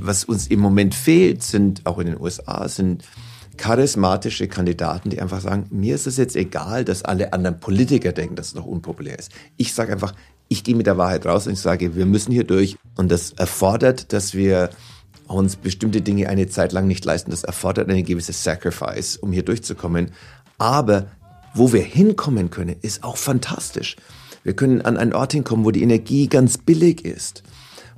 Was uns im Moment fehlt, sind auch in den USA, sind charismatische Kandidaten, die einfach sagen, mir ist es jetzt egal, dass alle anderen Politiker denken, dass es noch unpopulär ist. Ich sage einfach, ich gehe mit der Wahrheit raus und ich sage, wir müssen hier durch. Und das erfordert, dass wir uns bestimmte Dinge eine Zeit lang nicht leisten. Das erfordert eine gewisse Sacrifice, um hier durchzukommen. Aber wo wir hinkommen können, ist auch fantastisch. Wir können an einen Ort hinkommen, wo die Energie ganz billig ist,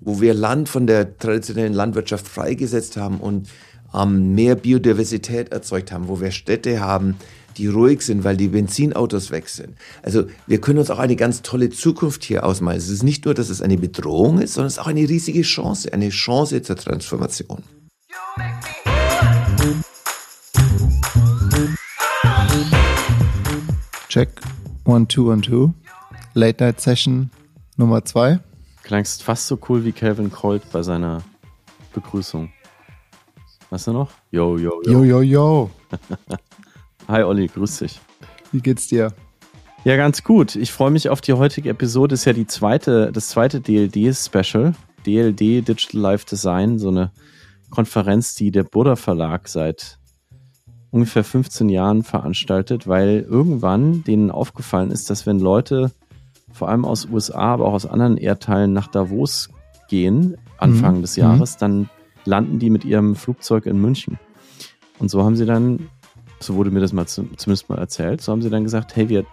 wo wir Land von der traditionellen Landwirtschaft freigesetzt haben und ähm, mehr Biodiversität erzeugt haben, wo wir Städte haben, die ruhig sind, weil die Benzinautos weg sind. Also wir können uns auch eine ganz tolle Zukunft hier ausmalen. Es ist nicht nur, dass es eine Bedrohung ist, sondern es ist auch eine riesige Chance, eine Chance zur Transformation. Check. One, two, one, two. Late Night Session Nummer zwei. Klangst fast so cool wie Calvin Colt bei seiner Begrüßung. Weißt du noch? Yo, yo, yo. Yo, yo, yo. Hi Olli, grüß dich. Wie geht's dir? Ja, ganz gut. Ich freue mich auf die heutige Episode. Ist ja die zweite, das zweite DLD-Special. DLD Digital Life Design, so eine Konferenz, die der Buddha Verlag seit ungefähr 15 Jahren veranstaltet, weil irgendwann denen aufgefallen ist, dass wenn Leute vor allem aus USA, aber auch aus anderen Erdteilen nach Davos gehen, Anfang mhm. des Jahres, mhm. dann landen die mit ihrem Flugzeug in München. Und so haben sie dann so wurde mir das mal zumindest mal erzählt, so haben sie dann gesagt, hey, wir,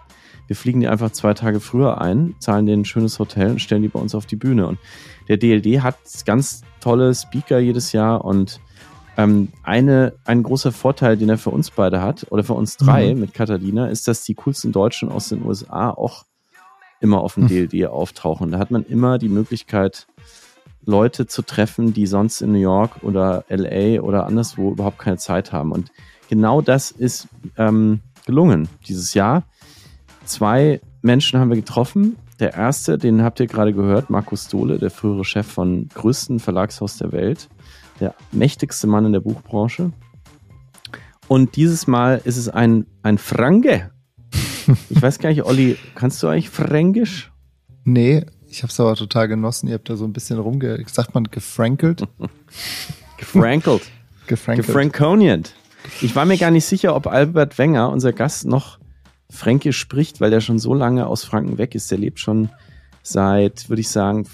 wir fliegen die einfach zwei Tage früher ein, zahlen denen ein schönes Hotel und stellen die bei uns auf die Bühne. Und der DLD hat ganz tolle Speaker jedes Jahr und ähm, eine, ein großer Vorteil, den er für uns beide hat, oder für uns drei mhm. mit Catalina, ist, dass die coolsten Deutschen aus den USA auch immer auf dem. DLD auftauchen. Da hat man immer die Möglichkeit, Leute zu treffen, die sonst in New York oder LA oder anderswo überhaupt keine Zeit haben. Und genau das ist ähm, gelungen dieses Jahr. Zwei Menschen haben wir getroffen. Der erste, den habt ihr gerade gehört, Markus Dohle, der frühere Chef von größten Verlagshaus der Welt, der mächtigste Mann in der Buchbranche. Und dieses Mal ist es ein, ein Franke. Ich weiß gar nicht, Olli, kannst du eigentlich Fränkisch? Nee, ich habe es aber total genossen. Ihr habt da so ein bisschen rumge... Sagt man gefrankelt? Gefrankelt. Gefrankelt. Gefrankoniert. Ich war mir gar nicht sicher, ob Albert Wenger, unser Gast, noch Fränkisch spricht, weil der schon so lange aus Franken weg ist. Der lebt schon seit, würde ich sagen,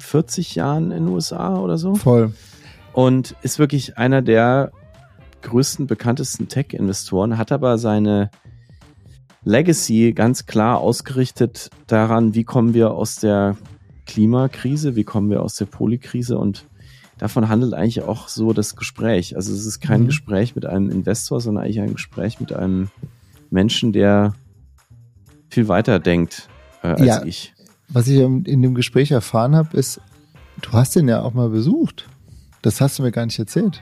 40 Jahren in den USA oder so. Voll. Und ist wirklich einer der größten, bekanntesten Tech-Investoren, hat aber seine Legacy ganz klar ausgerichtet daran, wie kommen wir aus der Klimakrise, wie kommen wir aus der Polykrise und davon handelt eigentlich auch so das Gespräch. Also es ist kein mhm. Gespräch mit einem Investor, sondern eigentlich ein Gespräch mit einem Menschen, der viel weiter denkt äh, als ja, ich. Was ich in dem Gespräch erfahren habe, ist, du hast den ja auch mal besucht. Das hast du mir gar nicht erzählt.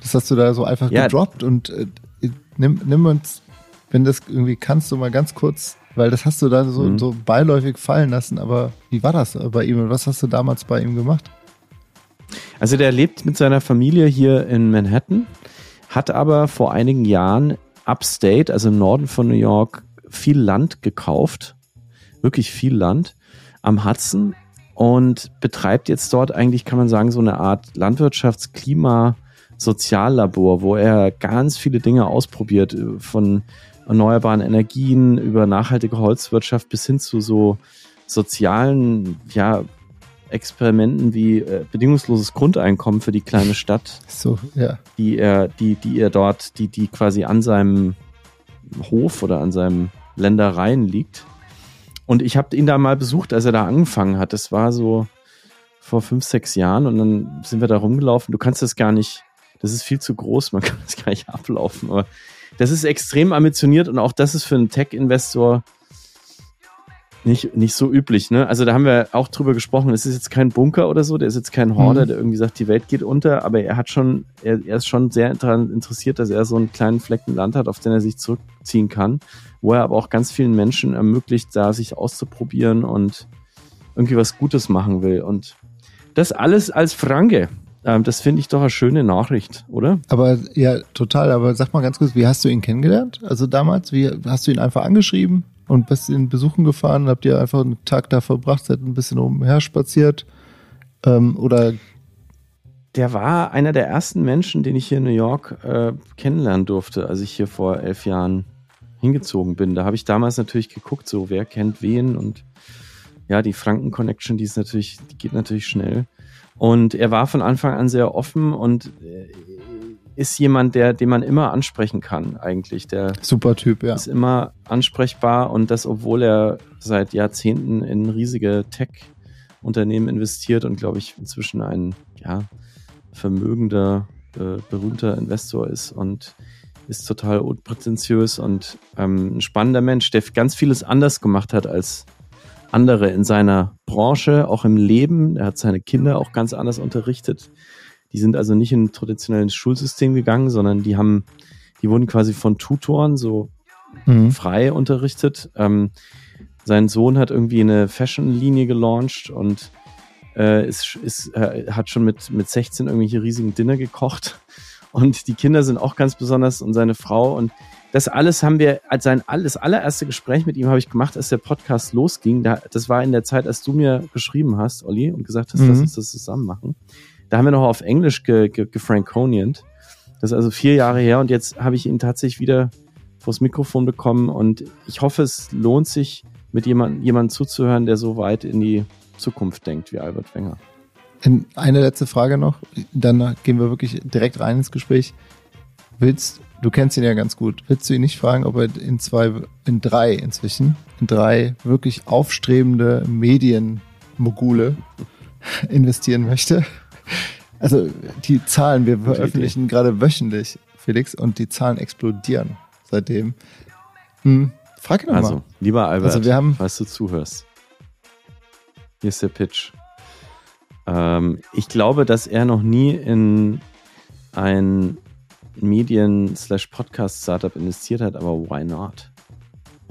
Das hast du da so einfach ja. gedroppt und äh, nimm, nimm uns, wenn das irgendwie kannst du mal ganz kurz, weil das hast du da so, mhm. so beiläufig fallen lassen, aber wie war das bei ihm und was hast du damals bei ihm gemacht? Also der lebt mit seiner Familie hier in Manhattan, hat aber vor einigen Jahren upstate, also im Norden von New York, viel Land gekauft, wirklich viel Land am Hudson und betreibt jetzt dort eigentlich, kann man sagen, so eine Art Landwirtschaftsklima Soziallabor, wo er ganz viele Dinge ausprobiert, von erneuerbaren Energien über nachhaltige Holzwirtschaft bis hin zu so sozialen, ja, Experimenten wie äh, bedingungsloses Grundeinkommen für die kleine Stadt, so, ja. die er, die, die er dort, die, die quasi an seinem Hof oder an seinem Ländereien liegt. Und ich habe ihn da mal besucht, als er da angefangen hat. Das war so vor fünf, sechs Jahren und dann sind wir da rumgelaufen. Du kannst das gar nicht, das ist viel zu groß, man kann das gar nicht ablaufen. Aber das ist extrem ambitioniert und auch das ist für einen Tech-Investor nicht, nicht so üblich, ne? Also da haben wir auch drüber gesprochen. Es ist jetzt kein Bunker oder so, der ist jetzt kein Horder, mhm. der irgendwie sagt, die Welt geht unter, aber er hat schon, er, er ist schon sehr daran interessiert, dass er so einen kleinen Flecken Land hat, auf den er sich zurückziehen kann, wo er aber auch ganz vielen Menschen ermöglicht, da sich auszuprobieren und irgendwie was Gutes machen will. Und das alles als Franke. Ähm, das finde ich doch eine schöne Nachricht, oder? Aber ja, total. Aber sag mal ganz kurz, wie hast du ihn kennengelernt? Also damals, wie hast du ihn einfach angeschrieben? und bist ihn besuchen gefahren, habt ihr einfach einen Tag da verbracht, seid ein bisschen umher spaziert Ähm, oder der war einer der ersten Menschen, den ich hier in New York äh, kennenlernen durfte, als ich hier vor elf Jahren hingezogen bin. Da habe ich damals natürlich geguckt, so wer kennt wen und ja, die Franken Connection, die ist natürlich, die geht natürlich schnell. Und er war von Anfang an sehr offen und äh, ist jemand, der, den man immer ansprechen kann, eigentlich. Der super Typ, ja. Ist immer ansprechbar und das, obwohl er seit Jahrzehnten in riesige Tech-Unternehmen investiert und glaube ich inzwischen ein, ja, vermögender, äh, berühmter Investor ist und ist total unprätentiös und ähm, ein spannender Mensch, der ganz vieles anders gemacht hat als andere in seiner Branche, auch im Leben. Er hat seine Kinder auch ganz anders unterrichtet. Die sind also nicht in ein traditionelles Schulsystem gegangen, sondern die haben, die wurden quasi von Tutoren so mhm. frei unterrichtet. Ähm, sein Sohn hat irgendwie eine Fashion-Linie gelauncht und äh, ist, ist, äh, hat schon mit, mit 16 irgendwelche riesigen Dinner gekocht. Und die Kinder sind auch ganz besonders und seine Frau. Und das alles haben wir, als sein das allererste Gespräch mit ihm habe ich gemacht, als der Podcast losging. Da, das war in der Zeit, als du mir geschrieben hast, Olli, und gesagt hast, mhm. lass uns das zusammen machen. Da haben wir noch auf Englisch ge, ge, gefranconiant. Das ist also vier Jahre her und jetzt habe ich ihn tatsächlich wieder vors Mikrofon bekommen und ich hoffe, es lohnt sich, mit jemandem jemand zuzuhören, der so weit in die Zukunft denkt wie Albert Wenger. Eine letzte Frage noch, dann gehen wir wirklich direkt rein ins Gespräch. Willst, du kennst ihn ja ganz gut, willst du ihn nicht fragen, ob er in zwei, in drei inzwischen, in drei wirklich aufstrebende Medienmogule investieren möchte? Also die Zahlen, wir veröffentlichen gerade wöchentlich, Felix, und die Zahlen explodieren seitdem. Hm, frag ihn doch also, mal. lieber Albert, also wir haben, falls du zuhörst, hier ist der Pitch. Ähm, ich glaube, dass er noch nie in ein Medien-Podcast-Startup investiert hat, aber why not?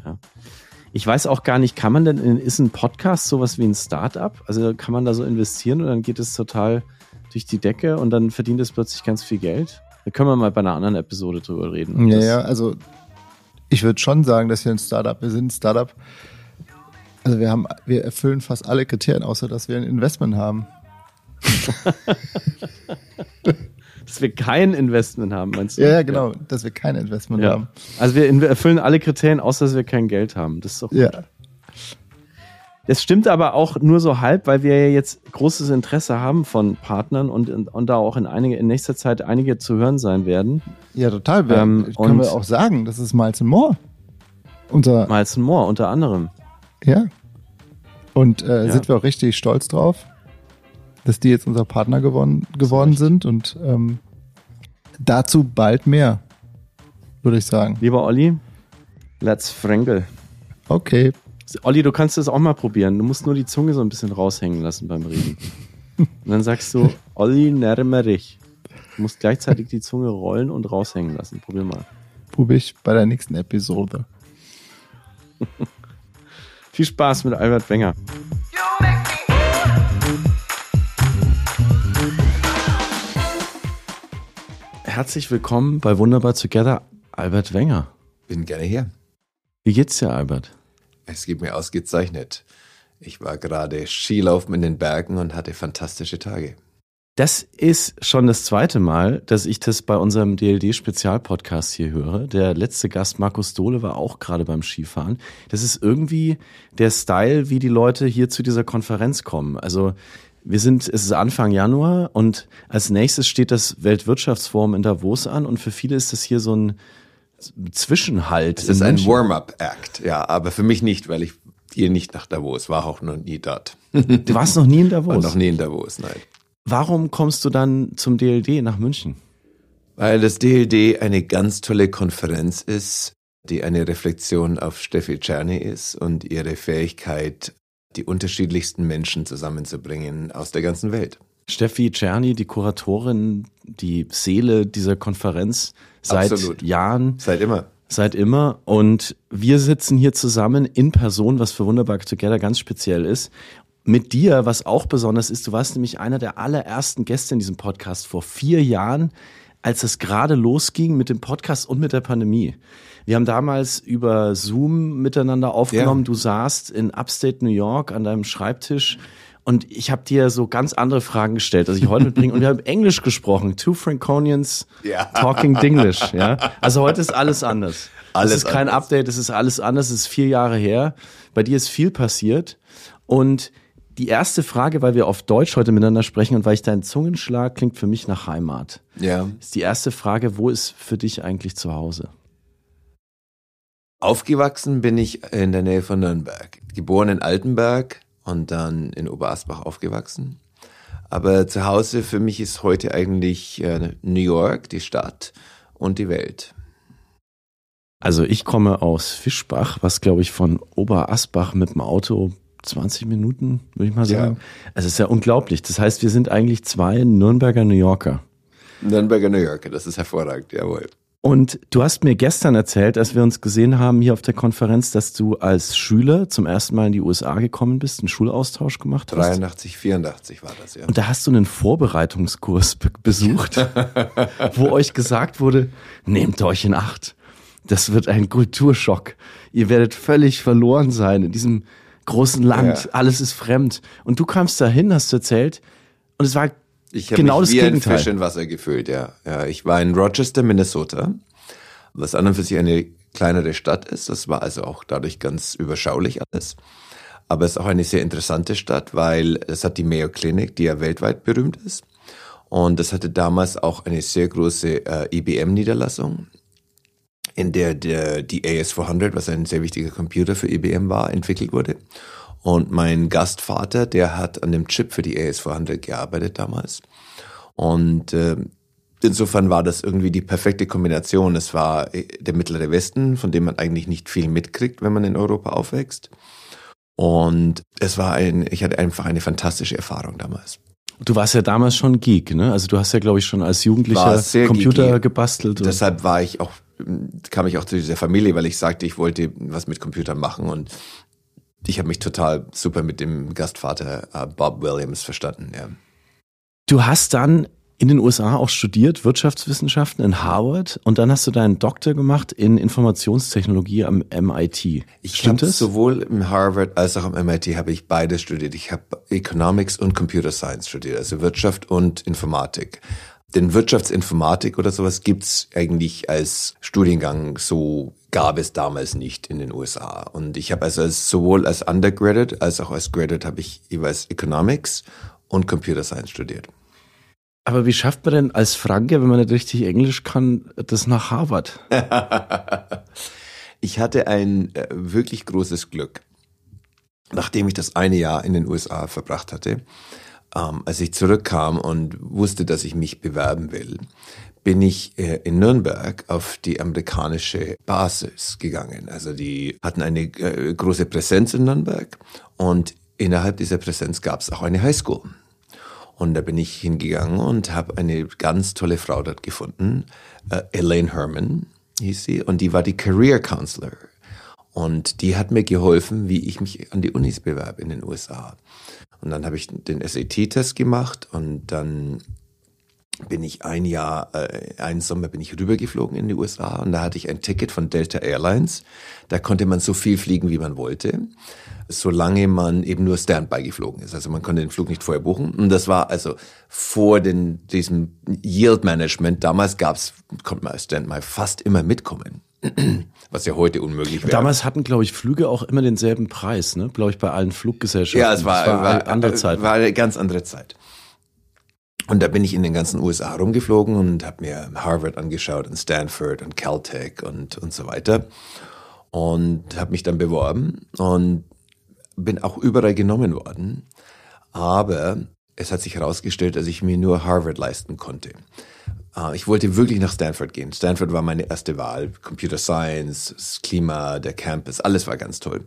Ja. Ich weiß auch gar nicht, kann man denn, in, ist ein Podcast sowas wie ein Startup? Also kann man da so investieren und dann geht es total durch die Decke und dann verdient es plötzlich ganz viel Geld? Da können wir mal bei einer anderen Episode drüber reden. Ja, ja, also ich würde schon sagen, dass wir ein Startup, wir sind ein Startup. Also wir haben, wir erfüllen fast alle Kriterien, außer dass wir ein Investment haben. dass wir kein Investment haben, meinst du? Ja, ja genau, dass wir kein Investment ja. haben. Also wir erfüllen alle Kriterien, außer dass wir kein Geld haben. Das ist doch gut. Ja. Das stimmt aber auch nur so halb, weil wir ja jetzt großes Interesse haben von Partnern und, und da auch in, einige, in nächster Zeit einige zu hören sein werden. Ja, total. Wir, ähm, können wir auch sagen, das ist Miles Moore. Unser Miles Moore unter anderem. Ja. Und äh, ja. sind wir auch richtig stolz drauf dass die jetzt unser Partner geworden, geworden sind und ähm, dazu bald mehr, würde ich sagen. Lieber Olli, let's Fränkel. Okay. Olli, du kannst das auch mal probieren. Du musst nur die Zunge so ein bisschen raushängen lassen beim Reden. Und dann sagst du, Olli, närmerich. Du musst gleichzeitig die Zunge rollen und raushängen lassen. Probier mal. Probier ich bei der nächsten Episode. Viel Spaß mit Albert Wenger. Herzlich willkommen bei Wunderbar Together, Albert Wenger. Bin gerne hier. Wie geht's dir, Albert? Es geht mir ausgezeichnet. Ich war gerade Skilaufen in den Bergen und hatte fantastische Tage. Das ist schon das zweite Mal, dass ich das bei unserem DLD-Spezialpodcast hier höre. Der letzte Gast, Markus Dohle, war auch gerade beim Skifahren. Das ist irgendwie der Style, wie die Leute hier zu dieser Konferenz kommen. Also wir sind, es ist Anfang Januar und als nächstes steht das Weltwirtschaftsforum in Davos an und für viele ist das hier so ein Zwischenhalt. Es ist ein Warm-up-Act, ja, aber für mich nicht, weil ich gehe nicht nach Davos, war auch noch nie dort. Du warst noch nie in Davos? War noch nie in Davos, nein. Warum kommst du dann zum DLD nach München? Weil das DLD eine ganz tolle Konferenz ist, die eine Reflexion auf Steffi Czerny ist und ihre Fähigkeit, die unterschiedlichsten Menschen zusammenzubringen aus der ganzen Welt. Steffi Czerny, die Kuratorin, die Seele dieser Konferenz seit Absolut. Jahren. Seit immer. Seit immer. Und wir sitzen hier zusammen in Person, was für Wunderbar Together ganz speziell ist. Mit dir, was auch besonders ist, du warst nämlich einer der allerersten Gäste in diesem Podcast vor vier Jahren, als es gerade losging mit dem Podcast und mit der Pandemie. Wir haben damals über Zoom miteinander aufgenommen. Ja. Du saßt in Upstate New York an deinem Schreibtisch Und ich habe dir so ganz andere Fragen gestellt, dass ich heute mitbringe. Und wir haben Englisch gesprochen. Two Franconians ja. talking Dinglish. Ja? Also heute ist alles anders. Alles es ist kein anders. Update, es ist alles anders. Es ist vier Jahre her. Bei dir ist viel passiert. Und die erste Frage, weil wir auf Deutsch heute miteinander sprechen und weil ich dein Zungenschlag klingt für mich nach Heimat. Ja. Ist die erste Frage, wo ist für dich eigentlich zu Hause? Aufgewachsen bin ich in der Nähe von Nürnberg. Geboren in Altenberg, und dann in Oberasbach aufgewachsen. Aber zu Hause für mich ist heute eigentlich äh, New York, die Stadt und die Welt. Also ich komme aus Fischbach, was glaube ich von Oberasbach mit dem Auto 20 Minuten, würde ich mal sagen. Ja. Also es ist ja unglaublich. Das heißt, wir sind eigentlich zwei Nürnberger New Yorker. Nürnberger New Yorker, das ist hervorragend, jawohl. Und du hast mir gestern erzählt, als wir uns gesehen haben hier auf der Konferenz, dass du als Schüler zum ersten Mal in die USA gekommen bist, einen Schulaustausch gemacht hast. 83, 84 war das, ja. Und da hast du einen Vorbereitungskurs be besucht, wo euch gesagt wurde, nehmt euch in Acht. Das wird ein Kulturschock. Ihr werdet völlig verloren sein in diesem großen Land. Ja. Alles ist fremd. Und du kamst dahin, hast du erzählt, und es war ich habe genau mich wie Gegenteil. ein Fisch in Wasser gefühlt, ja. ja. Ich war in Rochester, Minnesota, was an und für sich eine kleinere Stadt ist. Das war also auch dadurch ganz überschaulich alles. Aber es ist auch eine sehr interessante Stadt, weil es hat die Mayo Clinic, die ja weltweit berühmt ist. Und es hatte damals auch eine sehr große äh, IBM-Niederlassung, in der der, die AS400, was ein sehr wichtiger Computer für IBM war, entwickelt wurde. Und mein Gastvater, der hat an dem Chip für die AS400 gearbeitet damals. Und äh, insofern war das irgendwie die perfekte Kombination. Es war äh, der mittlere Westen, von dem man eigentlich nicht viel mitkriegt, wenn man in Europa aufwächst. Und es war ein, ich hatte einfach eine fantastische Erfahrung damals. Du warst ja damals schon Geek, ne? Also du hast ja, glaube ich, schon als Jugendlicher Computer geeky. gebastelt. Deshalb war ich auch, kam ich auch zu dieser Familie, weil ich sagte, ich wollte was mit Computern machen und ich habe mich total super mit dem Gastvater äh, Bob Williams verstanden. Ja. Du hast dann in den USA auch studiert, Wirtschaftswissenschaften in Harvard und dann hast du deinen Doktor gemacht in Informationstechnologie am MIT. Ich Stimmt es? Sowohl im Harvard als auch am MIT habe ich beides studiert. Ich habe Economics und Computer Science studiert, also Wirtschaft und Informatik. Denn Wirtschaftsinformatik oder sowas gibt's eigentlich als Studiengang so gab es damals nicht in den USA. Und ich habe also als, sowohl als Undergraduate als auch als Graduate habe ich jeweils Economics und Computer Science studiert. Aber wie schafft man denn als Franke, wenn man nicht richtig Englisch kann, das nach Harvard? ich hatte ein äh, wirklich großes Glück. Nachdem ich das eine Jahr in den USA verbracht hatte, ähm, als ich zurückkam und wusste, dass ich mich bewerben will, bin ich äh, in Nürnberg auf die amerikanische Basis gegangen. Also die hatten eine äh, große Präsenz in Nürnberg und innerhalb dieser Präsenz gab es auch eine Highschool. Und da bin ich hingegangen und habe eine ganz tolle Frau dort gefunden, äh, Elaine Herman hieß sie, und die war die Career Counselor. Und die hat mir geholfen, wie ich mich an die Unis bewerbe in den USA. Und dann habe ich den SAT-Test gemacht und dann bin ich ein Jahr, äh, einen Sommer bin ich rübergeflogen in die USA und da hatte ich ein Ticket von Delta Airlines. Da konnte man so viel fliegen, wie man wollte, solange man eben nur Standby geflogen ist. Also man konnte den Flug nicht vorher buchen. Und das war also vor den, diesem Yield Management. Damals gab's, konnte man als Standby fast immer mitkommen. Was ja heute unmöglich wäre. Damals hatten, glaube ich, Flüge auch immer denselben Preis, ne? Glaube ich, bei allen Fluggesellschaften. Ja, es war, war, war eine andere Zeit. War eine ganz andere Zeit. Und da bin ich in den ganzen USA rumgeflogen und habe mir Harvard angeschaut und Stanford und Caltech und, und so weiter. Und habe mich dann beworben und bin auch überall genommen worden. Aber es hat sich herausgestellt, dass ich mir nur Harvard leisten konnte. Ah, ich wollte wirklich nach Stanford gehen. Stanford war meine erste Wahl. Computer Science, das Klima, der Campus, alles war ganz toll.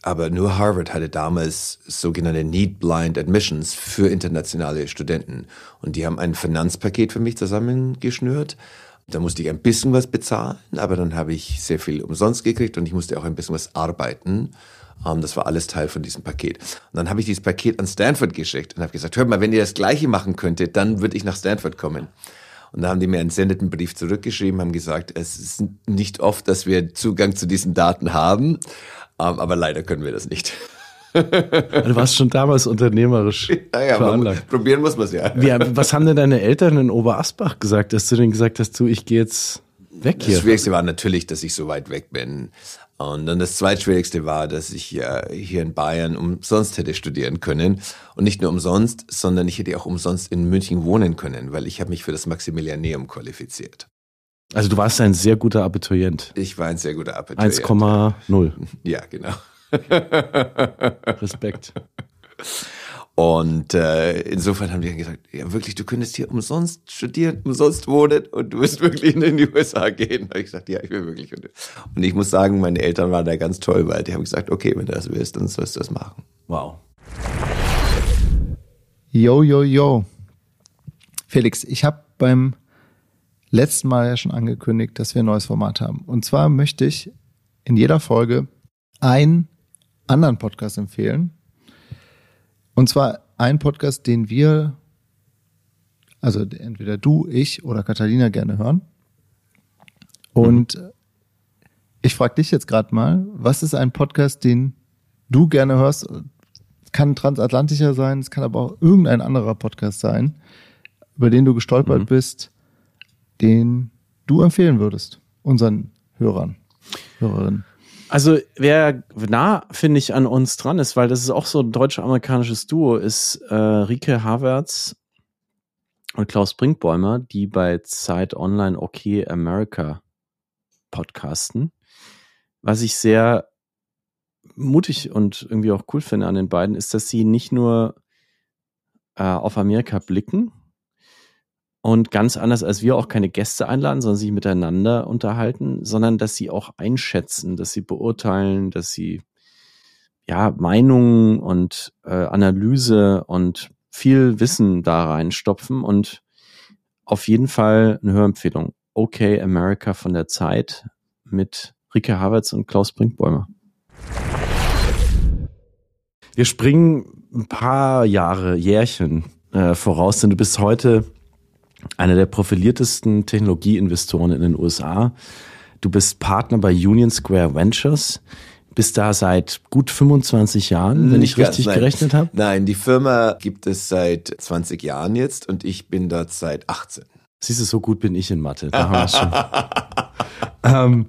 Aber nur Harvard hatte damals sogenannte Need Blind Admissions für internationale Studenten. Und die haben ein Finanzpaket für mich zusammengeschnürt. Da musste ich ein bisschen was bezahlen, aber dann habe ich sehr viel umsonst gekriegt und ich musste auch ein bisschen was arbeiten. Um, das war alles Teil von diesem Paket. Und dann habe ich dieses Paket an Stanford geschickt und habe gesagt, hört mal, wenn ihr das Gleiche machen könntet, dann würde ich nach Stanford kommen. Und da haben die mir einen sendeten Brief zurückgeschrieben, haben gesagt, es ist nicht oft, dass wir Zugang zu diesen Daten haben, aber leider können wir das nicht. du warst schon damals unternehmerisch naja, veranlagt. probieren muss man es ja. Wie, was haben denn deine Eltern in Oberasbach gesagt, dass du denen gesagt hast, du, ich gehe jetzt weg hier? Das Schwierigste war natürlich, dass ich so weit weg bin. Und dann das Zweitschwierigste war, dass ich äh, hier in Bayern umsonst hätte studieren können. Und nicht nur umsonst, sondern ich hätte auch umsonst in München wohnen können, weil ich habe mich für das Maximilianeum qualifiziert. Also du warst ein sehr guter Abiturient. Ich war ein sehr guter Abiturient. 1,0. Ja, genau. Respekt. Und äh, insofern haben die dann gesagt, ja wirklich, du könntest hier umsonst studieren, umsonst wohnen und du wirst wirklich in die USA gehen. Da habe ich gesagt, ja, ich will wirklich. Und ich muss sagen, meine Eltern waren da ganz toll, weil die haben gesagt, okay, wenn du das willst, dann sollst du das machen. Wow. Yo, yo, yo. Felix, ich habe beim letzten Mal ja schon angekündigt, dass wir ein neues Format haben. Und zwar möchte ich in jeder Folge einen anderen Podcast empfehlen, und zwar ein Podcast, den wir, also entweder du, ich oder Katharina gerne hören. Und mhm. ich frage dich jetzt gerade mal, was ist ein Podcast, den du gerne hörst? Kann transatlantischer sein, es kann aber auch irgendein anderer Podcast sein, über den du gestolpert mhm. bist, den du empfehlen würdest, unseren Hörern, Hörerinnen. Also wer nah, finde ich, an uns dran ist, weil das ist auch so ein deutsch-amerikanisches Duo, ist äh, Rike Havertz und Klaus Brinkbäumer, die bei Zeit Online Okay America podcasten. Was ich sehr mutig und irgendwie auch cool finde an den beiden, ist, dass sie nicht nur äh, auf Amerika blicken, und ganz anders als wir auch keine Gäste einladen, sondern sich miteinander unterhalten, sondern dass sie auch einschätzen, dass sie beurteilen, dass sie ja Meinungen und äh, Analyse und viel Wissen da reinstopfen und auf jeden Fall eine Hörempfehlung. Okay America von der Zeit mit Rike Havertz und Klaus Brinkbäumer. Wir springen ein paar Jahre, Jährchen äh, voraus, denn du bist heute einer der profiliertesten Technologieinvestoren in den USA. Du bist Partner bei Union Square Ventures, bist da seit gut 25 Jahren, wenn Nicht ich richtig ganz, gerechnet habe. Nein, die Firma gibt es seit 20 Jahren jetzt und ich bin dort seit 18. Siehst du, so gut bin ich in Mathe. Da haben wir schon. ähm,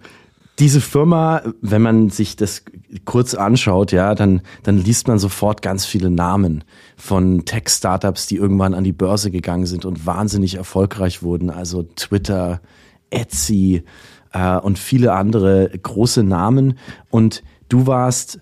diese Firma, wenn man sich das kurz anschaut, ja, dann, dann liest man sofort ganz viele Namen von Tech-Startups, die irgendwann an die Börse gegangen sind und wahnsinnig erfolgreich wurden. Also Twitter, Etsy äh, und viele andere große Namen. Und du warst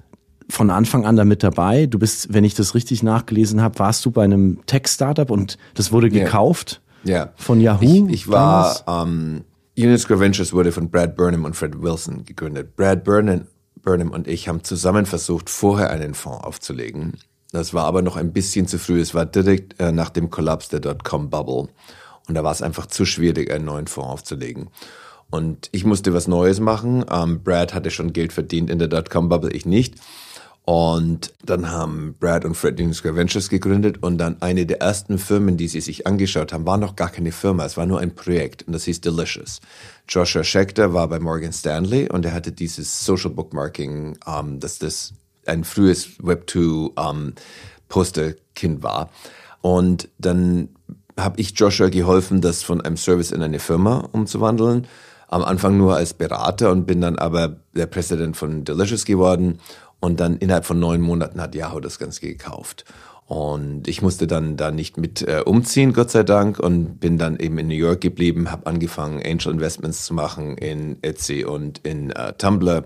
von Anfang an damit dabei. Du bist, wenn ich das richtig nachgelesen habe, warst du bei einem Tech-Startup und das wurde gekauft ja. Ja. von Yahoo. Ich, ich war ähm, Union Square Ventures wurde von Brad Burnham und Fred Wilson gegründet. Brad Burnham, Burnham und ich haben zusammen versucht, vorher einen Fonds aufzulegen. Das war aber noch ein bisschen zu früh. Es war direkt äh, nach dem Kollaps der Dotcom-Bubble. Und da war es einfach zu schwierig, einen neuen Fonds aufzulegen. Und ich musste was Neues machen. Ähm, Brad hatte schon Geld verdient in der Dotcom-Bubble, ich nicht. Und dann haben Brad und Fred Square Ventures gegründet und dann eine der ersten Firmen, die sie sich angeschaut haben, war noch gar keine Firma, es war nur ein Projekt und das hieß Delicious. Joshua Schechter war bei Morgan Stanley und er hatte dieses Social Bookmarking, ähm, dass das ein frühes Web2 ähm, Posterkind war. Und dann habe ich Joshua geholfen, das von einem Service in eine Firma umzuwandeln. Am Anfang nur als Berater und bin dann aber der Präsident von Delicious geworden und dann innerhalb von neun Monaten hat Yahoo das Ganze gekauft. Und ich musste dann da nicht mit äh, umziehen, Gott sei Dank, und bin dann eben in New York geblieben, habe angefangen, Angel Investments zu machen in Etsy und in äh, Tumblr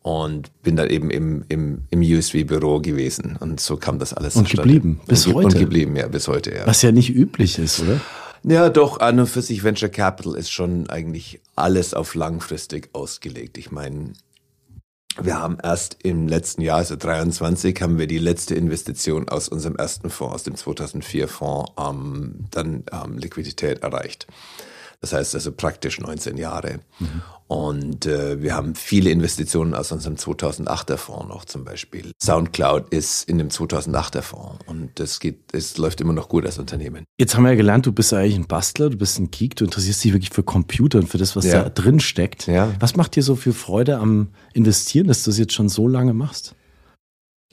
und bin dann eben im, im, im USV-Büro gewesen. Und so kam das alles Und geblieben, bis und, heute. Und geblieben, ja, bis heute, ja. Was ja nicht üblich ist, oder? Ja, doch, an und für sich Venture Capital ist schon eigentlich alles auf langfristig ausgelegt. Ich meine, wir haben erst im letzten Jahr, also 23, haben wir die letzte Investition aus unserem ersten Fonds, aus dem 2004 Fonds, ähm, dann ähm, Liquidität erreicht. Das heißt also praktisch 19 Jahre. Mhm. Und äh, wir haben viele Investitionen aus unserem 2008er Fonds noch zum Beispiel. Soundcloud ist in dem 2008er Fonds und das geht, es läuft immer noch gut als Unternehmen. Jetzt haben wir ja gelernt, du bist eigentlich ein Bastler, du bist ein Geek, du interessierst dich wirklich für Computer und für das, was ja. da drin steckt. Ja. Was macht dir so viel Freude am Investieren, dass du es jetzt schon so lange machst?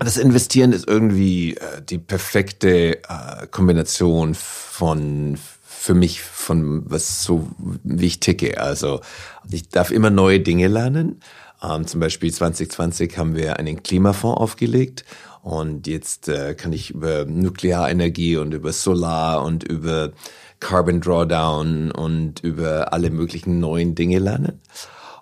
das Investieren ist irgendwie äh, die perfekte äh, Kombination von für mich von was so wie ich ticke. Also ich darf immer neue Dinge lernen. Ähm, zum Beispiel 2020 haben wir einen Klimafonds aufgelegt und jetzt äh, kann ich über Nuklearenergie und über Solar und über Carbon Drawdown und über alle möglichen neuen Dinge lernen.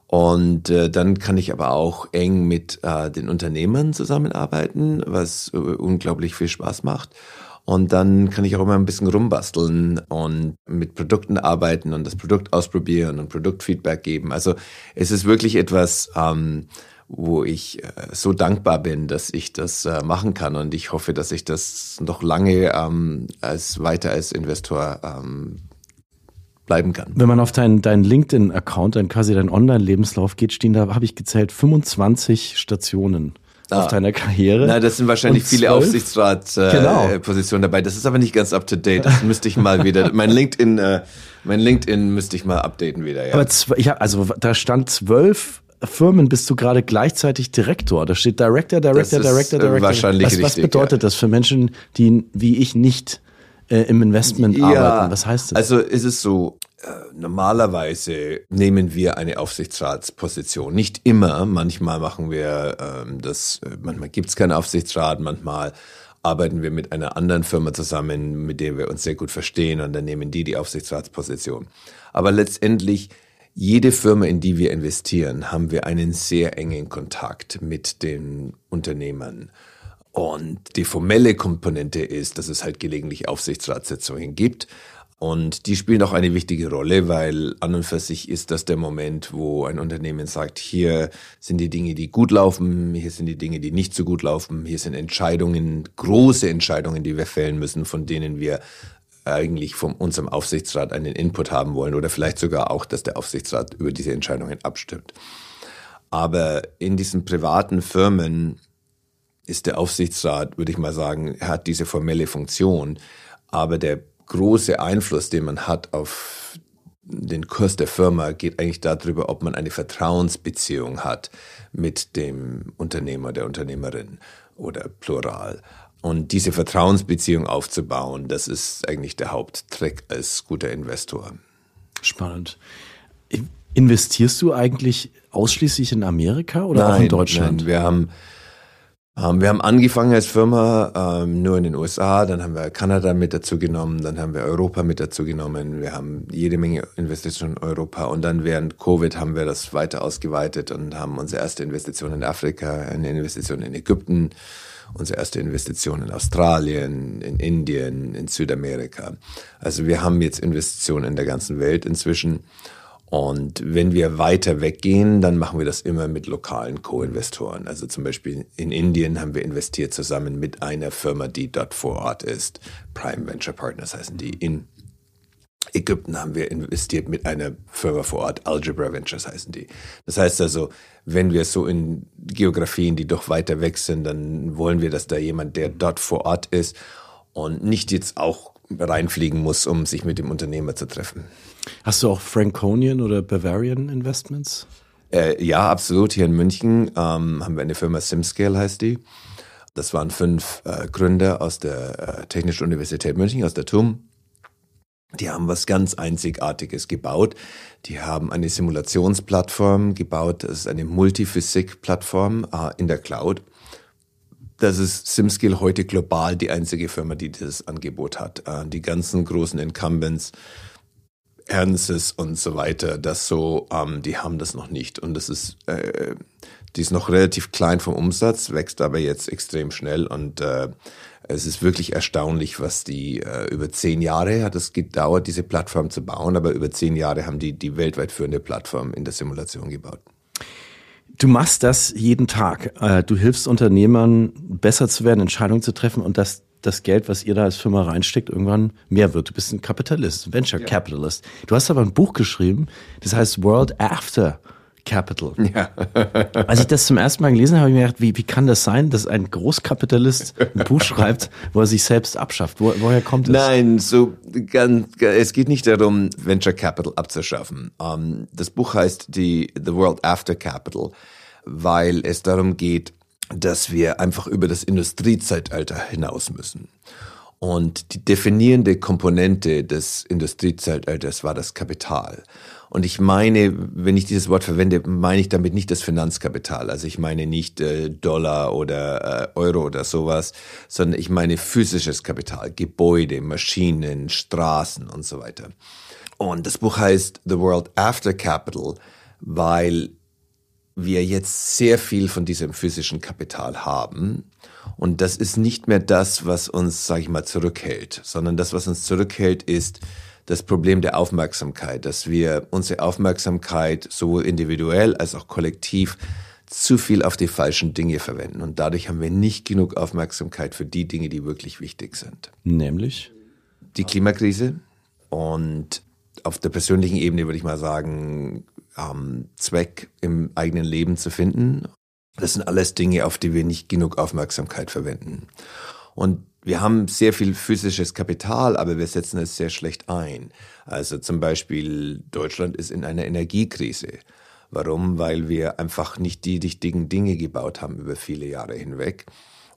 Und äh, dann kann ich aber auch eng mit äh, den Unternehmern zusammenarbeiten, was äh, unglaublich viel Spaß macht. Und dann kann ich auch immer ein bisschen rumbasteln und mit Produkten arbeiten und das Produkt ausprobieren und Produktfeedback geben. Also es ist wirklich etwas, ähm, wo ich äh, so dankbar bin, dass ich das äh, machen kann. Und ich hoffe, dass ich das noch lange ähm, als weiter als Investor ähm, bleiben kann. Wenn man auf deinen dein LinkedIn-Account, dann quasi deinen Online-Lebenslauf geht, stehen da, habe ich gezählt, 25 Stationen ah. auf deiner Karriere. Na, das sind wahrscheinlich viele Aufsichtsratspositionen äh, genau. dabei. Das ist aber nicht ganz up to date. Das müsste ich mal wieder. mein LinkedIn, äh, mein LinkedIn müsste ich mal updaten wieder. Ja. Aber ich hab, also da stand zwölf Firmen bist du gerade gleichzeitig Direktor. Da steht Director, Director, Director, Director. Wahrscheinlich was, richtig, was bedeutet ja. das für Menschen, die wie ich nicht äh, im Investment ja, arbeiten? Was heißt das? Also ist es so, äh, normalerweise nehmen wir eine Aufsichtsratsposition. Nicht immer, manchmal machen wir ähm, das, äh, manchmal gibt es keinen Aufsichtsrat, manchmal arbeiten wir mit einer anderen Firma zusammen, mit der wir uns sehr gut verstehen und dann nehmen die die Aufsichtsratsposition. Aber letztendlich jede Firma, in die wir investieren, haben wir einen sehr engen Kontakt mit den Unternehmern. Und die formelle Komponente ist, dass es halt gelegentlich Aufsichtsratssitzungen gibt. Und die spielen auch eine wichtige Rolle, weil an und für sich ist das der Moment, wo ein Unternehmen sagt, hier sind die Dinge, die gut laufen, hier sind die Dinge, die nicht so gut laufen, hier sind Entscheidungen, große Entscheidungen, die wir fällen müssen, von denen wir eigentlich von unserem Aufsichtsrat einen Input haben wollen oder vielleicht sogar auch, dass der Aufsichtsrat über diese Entscheidungen abstimmt. Aber in diesen privaten Firmen ist der Aufsichtsrat, würde ich mal sagen, hat diese formelle Funktion. Aber der große Einfluss, den man hat auf den Kurs der Firma, geht eigentlich darüber, ob man eine Vertrauensbeziehung hat mit dem Unternehmer, der Unternehmerin oder plural. Und diese Vertrauensbeziehung aufzubauen, das ist eigentlich der Haupttrick als guter Investor. Spannend. Investierst du eigentlich ausschließlich in Amerika oder nein, auch in Deutschland? Nein, wir haben ähm, wir haben angefangen als Firma ähm, nur in den USA, dann haben wir Kanada mit dazu genommen, dann haben wir Europa mit dazu genommen, wir haben jede Menge Investitionen in Europa und dann während Covid haben wir das weiter ausgeweitet und haben unsere erste Investition in Afrika, eine Investition in Ägypten, unsere erste Investition in Australien, in Indien, in Südamerika. Also wir haben jetzt Investitionen in der ganzen Welt inzwischen. Und wenn wir weiter weggehen, dann machen wir das immer mit lokalen Co-Investoren. Also zum Beispiel in Indien haben wir investiert zusammen mit einer Firma, die dort vor Ort ist. Prime Venture Partners heißen die. In Ägypten haben wir investiert mit einer Firma vor Ort, Algebra Ventures heißen die. Das heißt also, wenn wir so in Geografien, die doch weiter weg sind, dann wollen wir, dass da jemand, der dort vor Ort ist und nicht jetzt auch reinfliegen muss, um sich mit dem Unternehmer zu treffen. Hast du auch Franconian oder Bavarian Investments? Äh, ja, absolut. Hier in München ähm, haben wir eine Firma SimScale, heißt die. Das waren fünf äh, Gründer aus der äh, Technischen Universität München, aus der TUM. Die haben was ganz Einzigartiges gebaut. Die haben eine Simulationsplattform gebaut. Das ist eine Multiphysik-Plattform äh, in der Cloud. Das ist SimScale heute global die einzige Firma, die dieses Angebot hat. Äh, die ganzen großen Incumbents, Ernstes und so weiter, das so, ähm, die haben das noch nicht. Und das ist, äh, die ist noch relativ klein vom Umsatz, wächst aber jetzt extrem schnell und äh, es ist wirklich erstaunlich, was die äh, über zehn Jahre hat es gedauert, diese Plattform zu bauen, aber über zehn Jahre haben die die weltweit führende Plattform in der Simulation gebaut. Du machst das jeden Tag. Äh, du hilfst Unternehmern, besser zu werden, Entscheidungen zu treffen und das, das Geld, was ihr da als Firma reinsteckt, irgendwann mehr wird. Du bist ein Kapitalist, Venture ja. Capitalist. Du hast aber ein Buch geschrieben, das heißt World After Capital. Ja. Als ich das zum ersten Mal gelesen habe, habe ich mir gedacht, wie, wie kann das sein, dass ein Großkapitalist ein Buch schreibt, wo er sich selbst abschafft? Wo, woher kommt es? Nein, so ganz, es geht nicht darum, Venture Capital abzuschaffen. Ähm, das Buch heißt die The World After Capital, weil es darum geht, dass wir einfach über das Industriezeitalter hinaus müssen. Und die definierende Komponente des Industriezeitalters war das Kapital. Und ich meine, wenn ich dieses Wort verwende, meine ich damit nicht das Finanzkapital. Also ich meine nicht äh, Dollar oder äh, Euro oder sowas, sondern ich meine physisches Kapital, Gebäude, Maschinen, Straßen und so weiter. Und das Buch heißt The World After Capital, weil wir jetzt sehr viel von diesem physischen Kapital haben. Und das ist nicht mehr das, was uns, sage ich mal, zurückhält, sondern das, was uns zurückhält, ist das Problem der Aufmerksamkeit, dass wir unsere Aufmerksamkeit sowohl individuell als auch kollektiv zu viel auf die falschen Dinge verwenden. Und dadurch haben wir nicht genug Aufmerksamkeit für die Dinge, die wirklich wichtig sind. Nämlich? Die Klimakrise und auf der persönlichen Ebene würde ich mal sagen, ähm, Zweck im eigenen Leben zu finden. Das sind alles Dinge, auf die wir nicht genug Aufmerksamkeit verwenden. Und wir haben sehr viel physisches Kapital, aber wir setzen es sehr schlecht ein. Also zum Beispiel Deutschland ist in einer Energiekrise. Warum? Weil wir einfach nicht die richtigen Dinge gebaut haben über viele Jahre hinweg.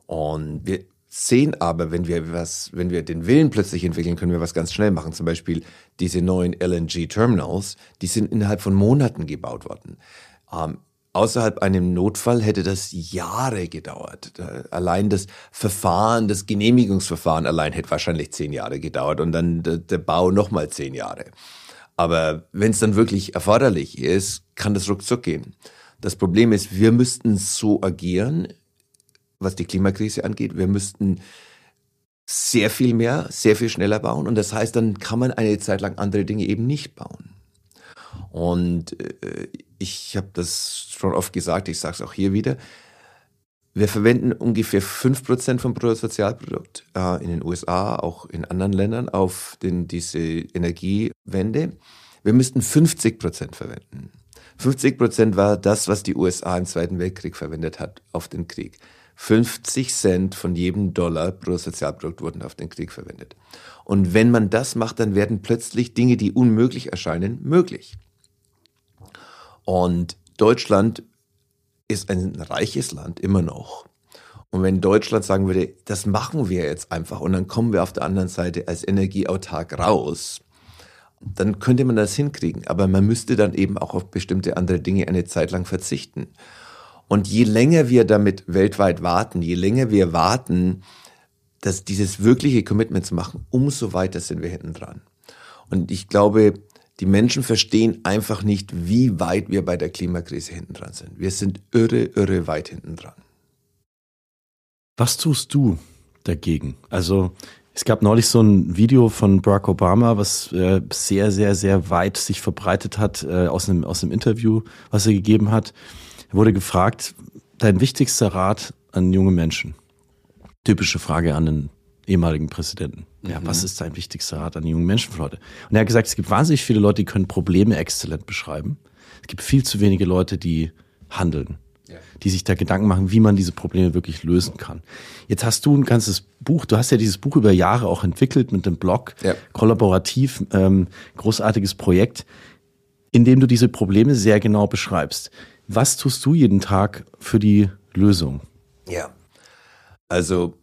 Und wir sehen aber, wenn wir was, wenn wir den Willen plötzlich entwickeln, können wir was ganz schnell machen. Zum Beispiel diese neuen LNG-Terminals, die sind innerhalb von Monaten gebaut worden. Ähm, Außerhalb einem Notfall hätte das Jahre gedauert. Allein das Verfahren, das Genehmigungsverfahren allein hätte wahrscheinlich zehn Jahre gedauert und dann der, der Bau nochmal zehn Jahre. Aber wenn es dann wirklich erforderlich ist, kann das ruckzuck gehen. Das Problem ist, wir müssten so agieren, was die Klimakrise angeht. Wir müssten sehr viel mehr, sehr viel schneller bauen. Und das heißt, dann kann man eine Zeit lang andere Dinge eben nicht bauen. Und äh, ich habe das schon oft gesagt, ich sage es auch hier wieder. Wir verwenden ungefähr 5% vom Bruttosozialprodukt äh, in den USA, auch in anderen Ländern, auf den, diese Energiewende. Wir müssten 50% verwenden. 50% war das, was die USA im Zweiten Weltkrieg verwendet hat auf den Krieg. 50 Cent von jedem Dollar pro Sozialprodukt wurden auf den Krieg verwendet. Und wenn man das macht, dann werden plötzlich Dinge, die unmöglich erscheinen, möglich. Und Deutschland ist ein reiches Land immer noch. Und wenn Deutschland sagen würde, das machen wir jetzt einfach und dann kommen wir auf der anderen Seite als energieautark raus, dann könnte man das hinkriegen. Aber man müsste dann eben auch auf bestimmte andere Dinge eine Zeit lang verzichten. Und je länger wir damit weltweit warten, je länger wir warten, dass dieses wirkliche Commitment zu machen, umso weiter sind wir hinten dran. Und ich glaube, die Menschen verstehen einfach nicht, wie weit wir bei der Klimakrise hinten dran sind. Wir sind irre, irre weit hinten dran. Was tust du dagegen? Also es gab neulich so ein Video von Barack Obama, was äh, sehr, sehr, sehr weit sich verbreitet hat äh, aus, einem, aus einem Interview, was er gegeben hat. Er wurde gefragt, dein wichtigster Rat an junge Menschen. Typische Frage an einen ehemaligen Präsidenten. Ja, mhm. was ist dein wichtigster Rat an jungen Menschen für heute? Und er hat gesagt, es gibt wahnsinnig viele Leute, die können Probleme exzellent beschreiben. Es gibt viel zu wenige Leute, die handeln, ja. die sich da Gedanken machen, wie man diese Probleme wirklich lösen kann. Jetzt hast du ein ganzes Buch, du hast ja dieses Buch über Jahre auch entwickelt mit dem Blog, ja. kollaborativ, ähm, großartiges Projekt, in dem du diese Probleme sehr genau beschreibst. Was tust du jeden Tag für die Lösung? Ja, also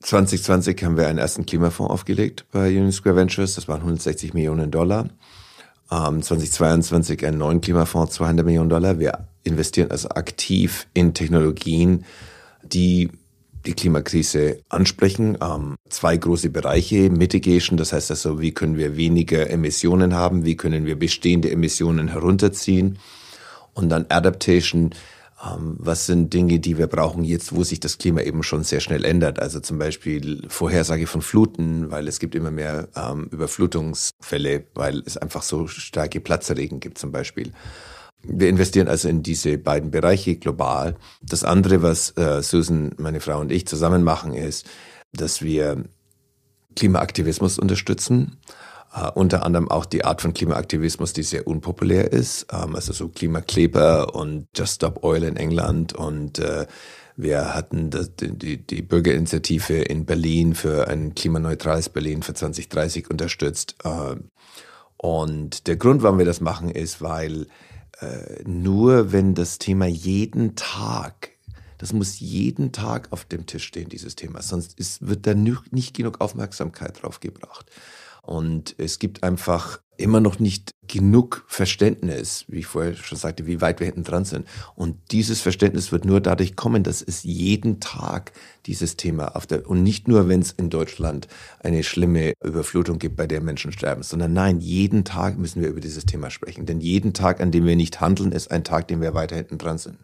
2020 haben wir einen ersten Klimafonds aufgelegt bei Union Square Ventures. Das waren 160 Millionen Dollar. Ähm, 2022 einen neuen Klimafonds, 200 Millionen Dollar. Wir investieren also aktiv in Technologien, die die Klimakrise ansprechen. Ähm, zwei große Bereiche. Mitigation, das heißt also, wie können wir weniger Emissionen haben? Wie können wir bestehende Emissionen herunterziehen? Und dann Adaptation, ähm, was sind Dinge, die wir brauchen jetzt, wo sich das Klima eben schon sehr schnell ändert? Also zum Beispiel Vorhersage von Fluten, weil es gibt immer mehr ähm, Überflutungsfälle, weil es einfach so starke Platzregen gibt zum Beispiel. Wir investieren also in diese beiden Bereiche global. Das andere, was äh, Susan, meine Frau und ich zusammen machen, ist, dass wir Klimaaktivismus unterstützen. Uh, unter anderem auch die Art von Klimaaktivismus, die sehr unpopulär ist, ähm, also so Klimakleber und Just Stop Oil in England und äh, wir hatten das, die, die Bürgerinitiative in Berlin für ein klimaneutrales Berlin für 2030 unterstützt. Äh, und der Grund, warum wir das machen, ist, weil nur wenn das Thema jeden Tag Das muss jeden Tag auf dem Tisch stehen, dieses Thema. Sonst ist, wird da nicht genug Aufmerksamkeit drauf gebracht. Und es gibt einfach immer noch nicht genug Verständnis, wie ich vorher schon sagte, wie weit wir hinten dran sind. Und dieses Verständnis wird nur dadurch kommen, dass es jeden Tag dieses Thema auf der, und nicht nur, wenn es in Deutschland eine schlimme Überflutung gibt, bei der Menschen sterben, sondern nein, jeden Tag müssen wir über dieses Thema sprechen. Denn jeden Tag, an dem wir nicht handeln, ist ein Tag, den wir weiter hinten dran sind.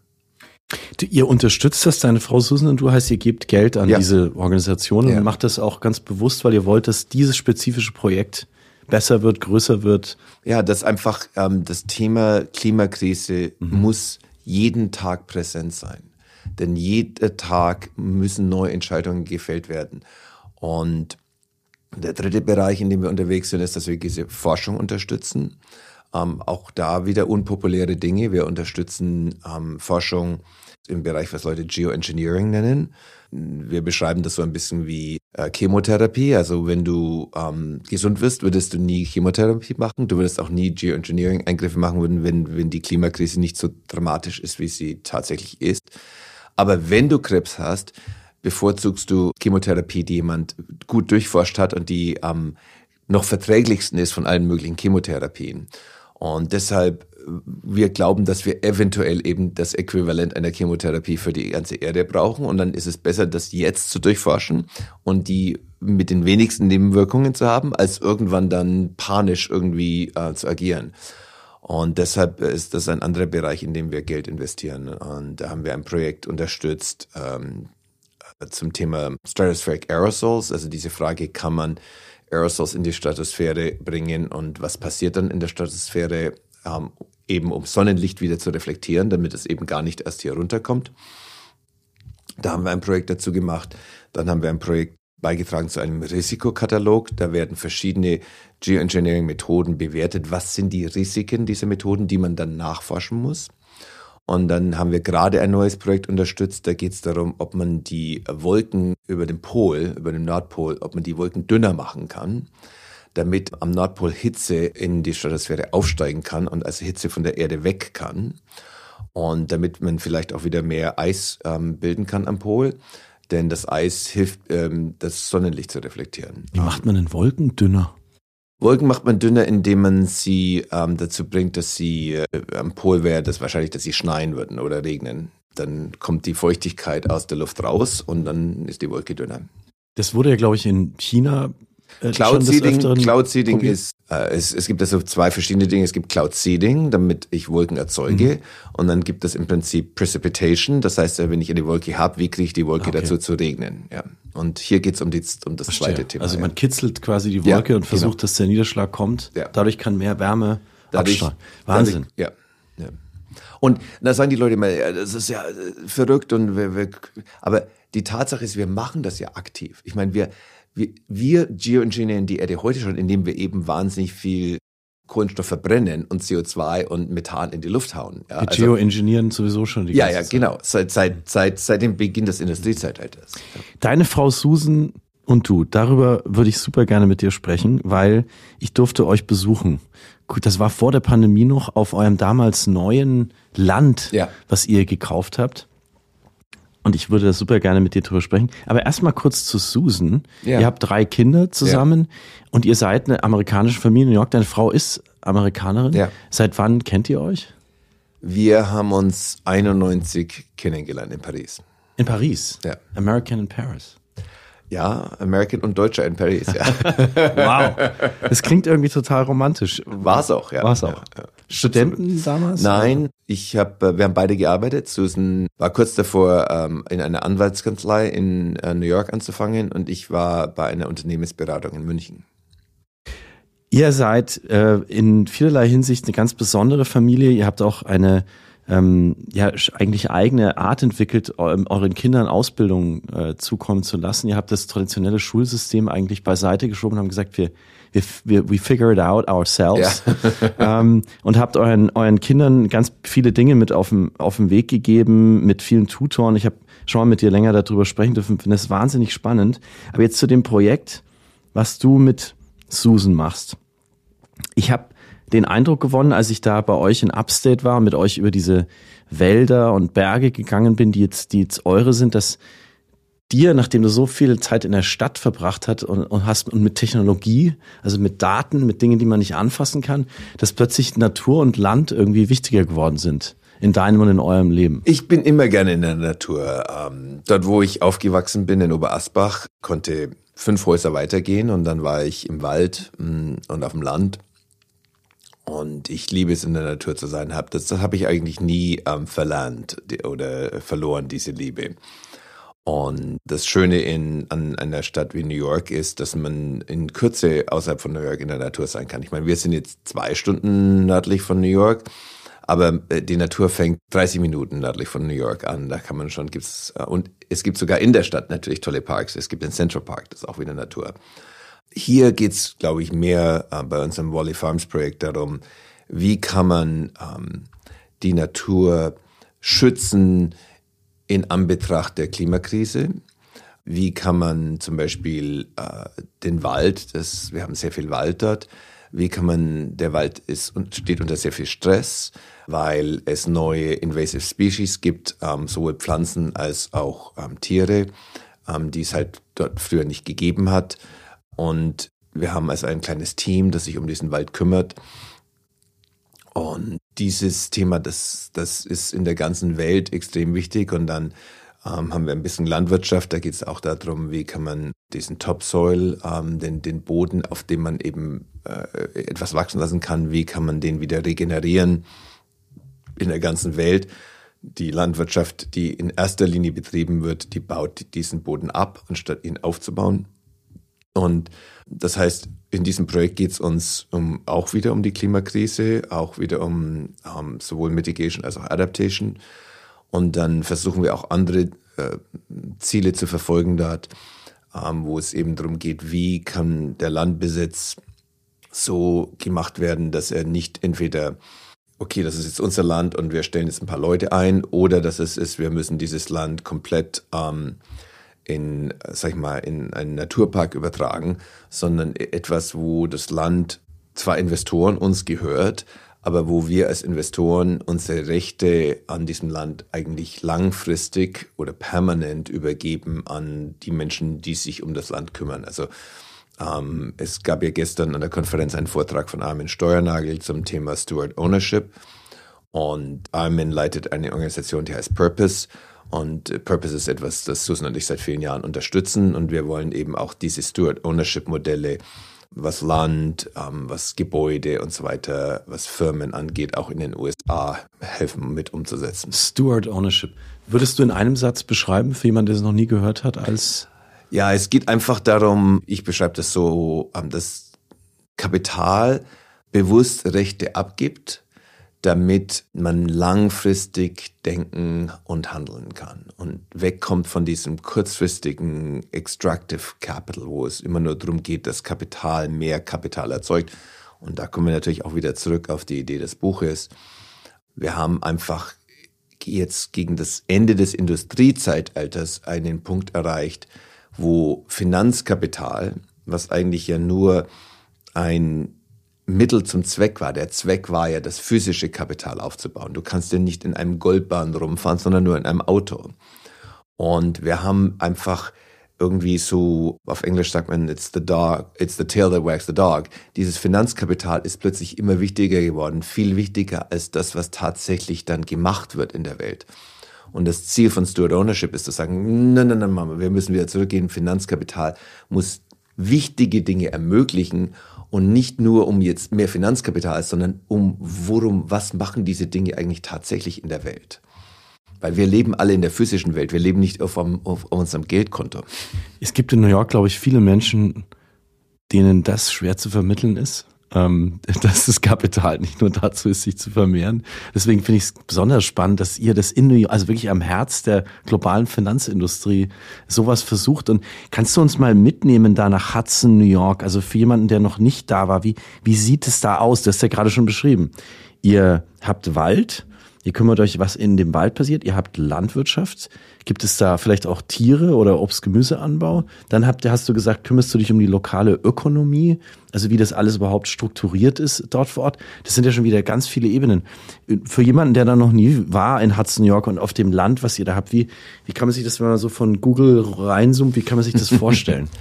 Ihr unterstützt das, deine Frau Susan und du heißt, ihr gebt Geld an ja. diese Organisation ja. und macht das auch ganz bewusst, weil ihr wollt, dass dieses spezifische Projekt besser wird, größer wird. Ja, das einfach ähm, das Thema Klimakrise mhm. muss jeden Tag präsent sein. Denn jeden Tag müssen neue Entscheidungen gefällt werden. Und der dritte Bereich, in dem wir unterwegs sind, ist, dass wir diese Forschung unterstützen. Ähm, auch da wieder unpopuläre Dinge. Wir unterstützen ähm, Forschung im Bereich, was Leute Geoengineering nennen. Wir beschreiben das so ein bisschen wie äh, Chemotherapie. Also wenn du ähm, gesund wirst, würdest du nie Chemotherapie machen. Du würdest auch nie Geoengineering-Eingriffe machen, würden, wenn, wenn die Klimakrise nicht so dramatisch ist, wie sie tatsächlich ist. Aber wenn du Krebs hast, bevorzugst du Chemotherapie, die jemand gut durchforscht hat und die am noch verträglichsten ist von allen möglichen Chemotherapien. Und deshalb, wir glauben, dass wir eventuell eben das Äquivalent einer Chemotherapie für die ganze Erde brauchen. Und dann ist es besser, das jetzt zu durchforschen und die mit den wenigsten Nebenwirkungen zu haben, als irgendwann dann panisch irgendwie äh, zu agieren. Und deshalb ist das ein anderer Bereich, in dem wir Geld investieren. Und da haben wir ein Projekt unterstützt ähm, zum Thema Stratospheric Aerosols. Also diese Frage, kann man Aerosols in die Stratosphäre bringen und was passiert dann in der Stratosphäre, ähm, eben um Sonnenlicht wieder zu reflektieren, damit es eben gar nicht erst hier runterkommt. Da haben wir ein Projekt dazu gemacht. Dann haben wir ein Projekt beigetragen zu einem Risikokatalog. Da werden verschiedene Geoengineering-Methoden bewertet. Was sind die Risiken dieser Methoden, die man dann nachforschen muss? Und dann haben wir gerade ein neues Projekt unterstützt. Da geht es darum, ob man die Wolken über dem Pol, über dem Nordpol, ob man die Wolken dünner machen kann, damit am Nordpol Hitze in die Stratosphäre aufsteigen kann und also Hitze von der Erde weg kann. Und damit man vielleicht auch wieder mehr Eis ähm, bilden kann am Pol. Denn das Eis hilft, ähm, das Sonnenlicht zu reflektieren. Wie macht man denn Wolken dünner? Wolken macht man dünner, indem man sie ähm, dazu bringt, dass sie äh, am Pol wäre, dass wahrscheinlich, dass sie schneien würden oder regnen. Dann kommt die Feuchtigkeit aus der Luft raus und dann ist die Wolke dünner. Das wurde ja, glaube ich, in China äh, Cloud Seeding, Cloud Seeding ist, äh, es, es gibt also zwei verschiedene Dinge. Es gibt Cloud Seeding, damit ich Wolken erzeuge. Mhm. Und dann gibt es im Prinzip Precipitation. Das heißt, wenn ich eine Wolke habe, wie kriege ich die Wolke okay. dazu zu regnen? Ja. Und hier geht es um, die, um das Verstehe. zweite Thema. Also man kitzelt quasi die Wolke ja, und versucht, genau. dass der Niederschlag kommt. Ja. Dadurch kann mehr Wärme dadurch, Wahnsinn. Dadurch, ja. ja. Und da sagen die Leute immer, ja, das ist ja äh, verrückt und wir, wir, aber die Tatsache ist, wir machen das ja aktiv. Ich meine, wir, wir, wir geoengineeren die Erde heute schon, indem wir eben wahnsinnig viel Kohlenstoff verbrennen und CO2 und Methan in die Luft hauen. Ja, wir also, geoengineeren sowieso schon die Ja, ja, Zeit. genau. Seit, seit, seit, seit dem Beginn des Industriezeitalters. Deine Frau Susan und du, darüber würde ich super gerne mit dir sprechen, weil ich durfte euch besuchen. Gut, das war vor der Pandemie noch auf eurem damals neuen Land, ja. was ihr gekauft habt. Und ich würde das super gerne mit dir drüber sprechen. Aber erstmal kurz zu Susan. Ja. Ihr habt drei Kinder zusammen ja. und ihr seid eine amerikanische Familie in New York. Deine Frau ist Amerikanerin. Ja. Seit wann kennt ihr euch? Wir haben uns 91 kennengelernt in Paris. In Paris? Ja. American in Paris. Ja, American und Deutscher in Paris, ja. wow. Das klingt irgendwie total romantisch. War es auch, ja. War es auch. Ja, ja. Studenten damals? Nein, ich habe, äh, wir haben beide gearbeitet. Susan war kurz davor, ähm, in einer Anwaltskanzlei in äh, New York anzufangen und ich war bei einer Unternehmensberatung in München. Ihr seid äh, in vielerlei Hinsicht eine ganz besondere Familie. Ihr habt auch eine ähm, ja eigentlich eigene Art entwickelt, euren Kindern Ausbildung äh, zukommen zu lassen. Ihr habt das traditionelle Schulsystem eigentlich beiseite geschoben und haben gesagt, wir wir, wir we figure it out ourselves ja. ähm, und habt euren euren Kindern ganz viele Dinge mit auf dem auf den Weg gegeben mit vielen Tutoren. Ich habe schon mal mit dir länger darüber sprechen dürfen. Finde das wahnsinnig spannend. Aber jetzt zu dem Projekt, was du mit Susan machst. Ich habe den Eindruck gewonnen, als ich da bei euch in Upstate war, mit euch über diese Wälder und Berge gegangen bin, die jetzt, die jetzt eure sind, dass dir, nachdem du so viel Zeit in der Stadt verbracht hast und, und hast und mit Technologie, also mit Daten, mit Dingen, die man nicht anfassen kann, dass plötzlich Natur und Land irgendwie wichtiger geworden sind in deinem und in eurem Leben? Ich bin immer gerne in der Natur. Ähm, dort, wo ich aufgewachsen bin, in Oberasbach, konnte fünf Häuser weitergehen und dann war ich im Wald mh, mm, und auf dem Land. Und ich liebe es, in der Natur zu sein. Das, das habe ich eigentlich nie ähm, verlernt oder verloren, diese Liebe. Und das Schöne in, an einer Stadt wie New York ist, dass man in Kürze außerhalb von New York in der Natur sein kann. Ich meine, wir sind jetzt zwei Stunden nördlich von New York, aber äh, die Natur fängt 30 Minuten nördlich von New York an. Da kann man schon, gibt's, äh, und es gibt sogar in der Stadt natürlich tolle Parks. Es gibt den Central Park, das ist auch wieder Natur. Hier geht's, glaube ich, mehr äh, bei unserem Wally Farms Projekt darum, wie kann man ähm, die Natur schützen, in Anbetracht der Klimakrise. Wie kann man zum Beispiel äh, den Wald, das, wir haben sehr viel Wald dort, wie kann man, der Wald ist steht unter sehr viel Stress, weil es neue Invasive Species gibt, ähm, sowohl Pflanzen als auch ähm, Tiere, ähm, die es halt dort früher nicht gegeben hat. Und wir haben also ein kleines Team, das sich um diesen Wald kümmert. Und dieses Thema, das, das ist in der ganzen Welt extrem wichtig. Und dann ähm, haben wir ein bisschen Landwirtschaft. Da geht es auch darum, wie kann man diesen Topsoil, ähm, den, den Boden, auf dem man eben äh, etwas wachsen lassen kann, wie kann man den wieder regenerieren in der ganzen Welt. Die Landwirtschaft, die in erster Linie betrieben wird, die baut diesen Boden ab, anstatt ihn aufzubauen. Und das heißt, in diesem Projekt geht es uns um, auch wieder um die Klimakrise, auch wieder um, um sowohl Mitigation als auch Adaptation. Und dann versuchen wir auch andere äh, Ziele zu verfolgen dort, ähm, wo es eben darum geht, wie kann der Landbesitz so gemacht werden, dass er nicht entweder okay, das ist jetzt unser Land und wir stellen jetzt ein paar Leute ein, oder dass es ist, wir müssen dieses Land komplett ähm, in, sag ich mal, in einen Naturpark übertragen, sondern etwas, wo das Land zwar Investoren uns gehört, aber wo wir als Investoren unsere Rechte an diesem Land eigentlich langfristig oder permanent übergeben an die Menschen, die sich um das Land kümmern. Also ähm, es gab ja gestern an der Konferenz einen Vortrag von Armin Steuernagel zum Thema Steward Ownership. Und Armin leitet eine Organisation, die heißt Purpose. Und äh, Purpose ist etwas, das Susan und ich seit vielen Jahren unterstützen. Und wir wollen eben auch diese Steward Ownership Modelle, was Land, ähm, was Gebäude und so weiter, was Firmen angeht, auch in den USA helfen mit umzusetzen. Steward Ownership. Würdest du in einem Satz beschreiben, für jemanden, der es noch nie gehört hat, als ja, es geht einfach darum, ich beschreibe das so, ähm, dass Kapital bewusst Rechte abgibt, damit man langfristig denken und handeln kann und wegkommt von diesem kurzfristigen Extractive Capital, wo es immer nur darum geht, dass Kapital mehr Kapital erzeugt. Und da kommen wir natürlich auch wieder zurück auf die Idee des Buches. Wir haben einfach jetzt gegen das Ende des Industriezeitalters einen Punkt erreicht, wo Finanzkapital, was eigentlich ja nur ein Mittel zum Zweck war. Der Zweck war ja, das physische Kapital aufzubauen. Du kannst ja nicht in einem Goldbahn rumfahren, sondern nur in einem Auto. Und wir haben einfach irgendwie so, auf Englisch sagt man, it's the dog, it's the tail that wags the dog. Dieses Finanzkapital ist plötzlich immer wichtiger geworden, viel wichtiger als das, was tatsächlich dann gemacht wird in der Welt. Und das Ziel von Steward Ownership ist zu sagen, nein, nein, nein, Mama, wir müssen wieder zurückgehen. Finanzkapital muss wichtige Dinge ermöglichen und nicht nur um jetzt mehr Finanzkapital, sondern um worum, was machen diese Dinge eigentlich tatsächlich in der Welt? Weil wir leben alle in der physischen Welt, wir leben nicht auf, auf, auf unserem Geldkonto. Es gibt in New York, glaube ich, viele Menschen, denen das schwer zu vermitteln ist ähm, dass das Kapital nicht nur dazu ist, sich zu vermehren. Deswegen finde ich es besonders spannend, dass ihr das in New York, also wirklich am Herz der globalen Finanzindustrie sowas versucht. Und kannst du uns mal mitnehmen da nach Hudson, New York? Also für jemanden, der noch nicht da war, wie, wie sieht es da aus? Du hast ja gerade schon beschrieben. Ihr habt Wald, Ihr kümmert euch, was in dem Wald passiert. Ihr habt Landwirtschaft. Gibt es da vielleicht auch Tiere oder Obst-Gemüseanbau? Dann habt, hast du gesagt, kümmerst du dich um die lokale Ökonomie, also wie das alles überhaupt strukturiert ist dort vor Ort. Das sind ja schon wieder ganz viele Ebenen. Für jemanden, der da noch nie war in Hudson, York und auf dem Land, was ihr da habt, wie, wie kann man sich das, wenn man so von Google reinzoomt, wie kann man sich das vorstellen?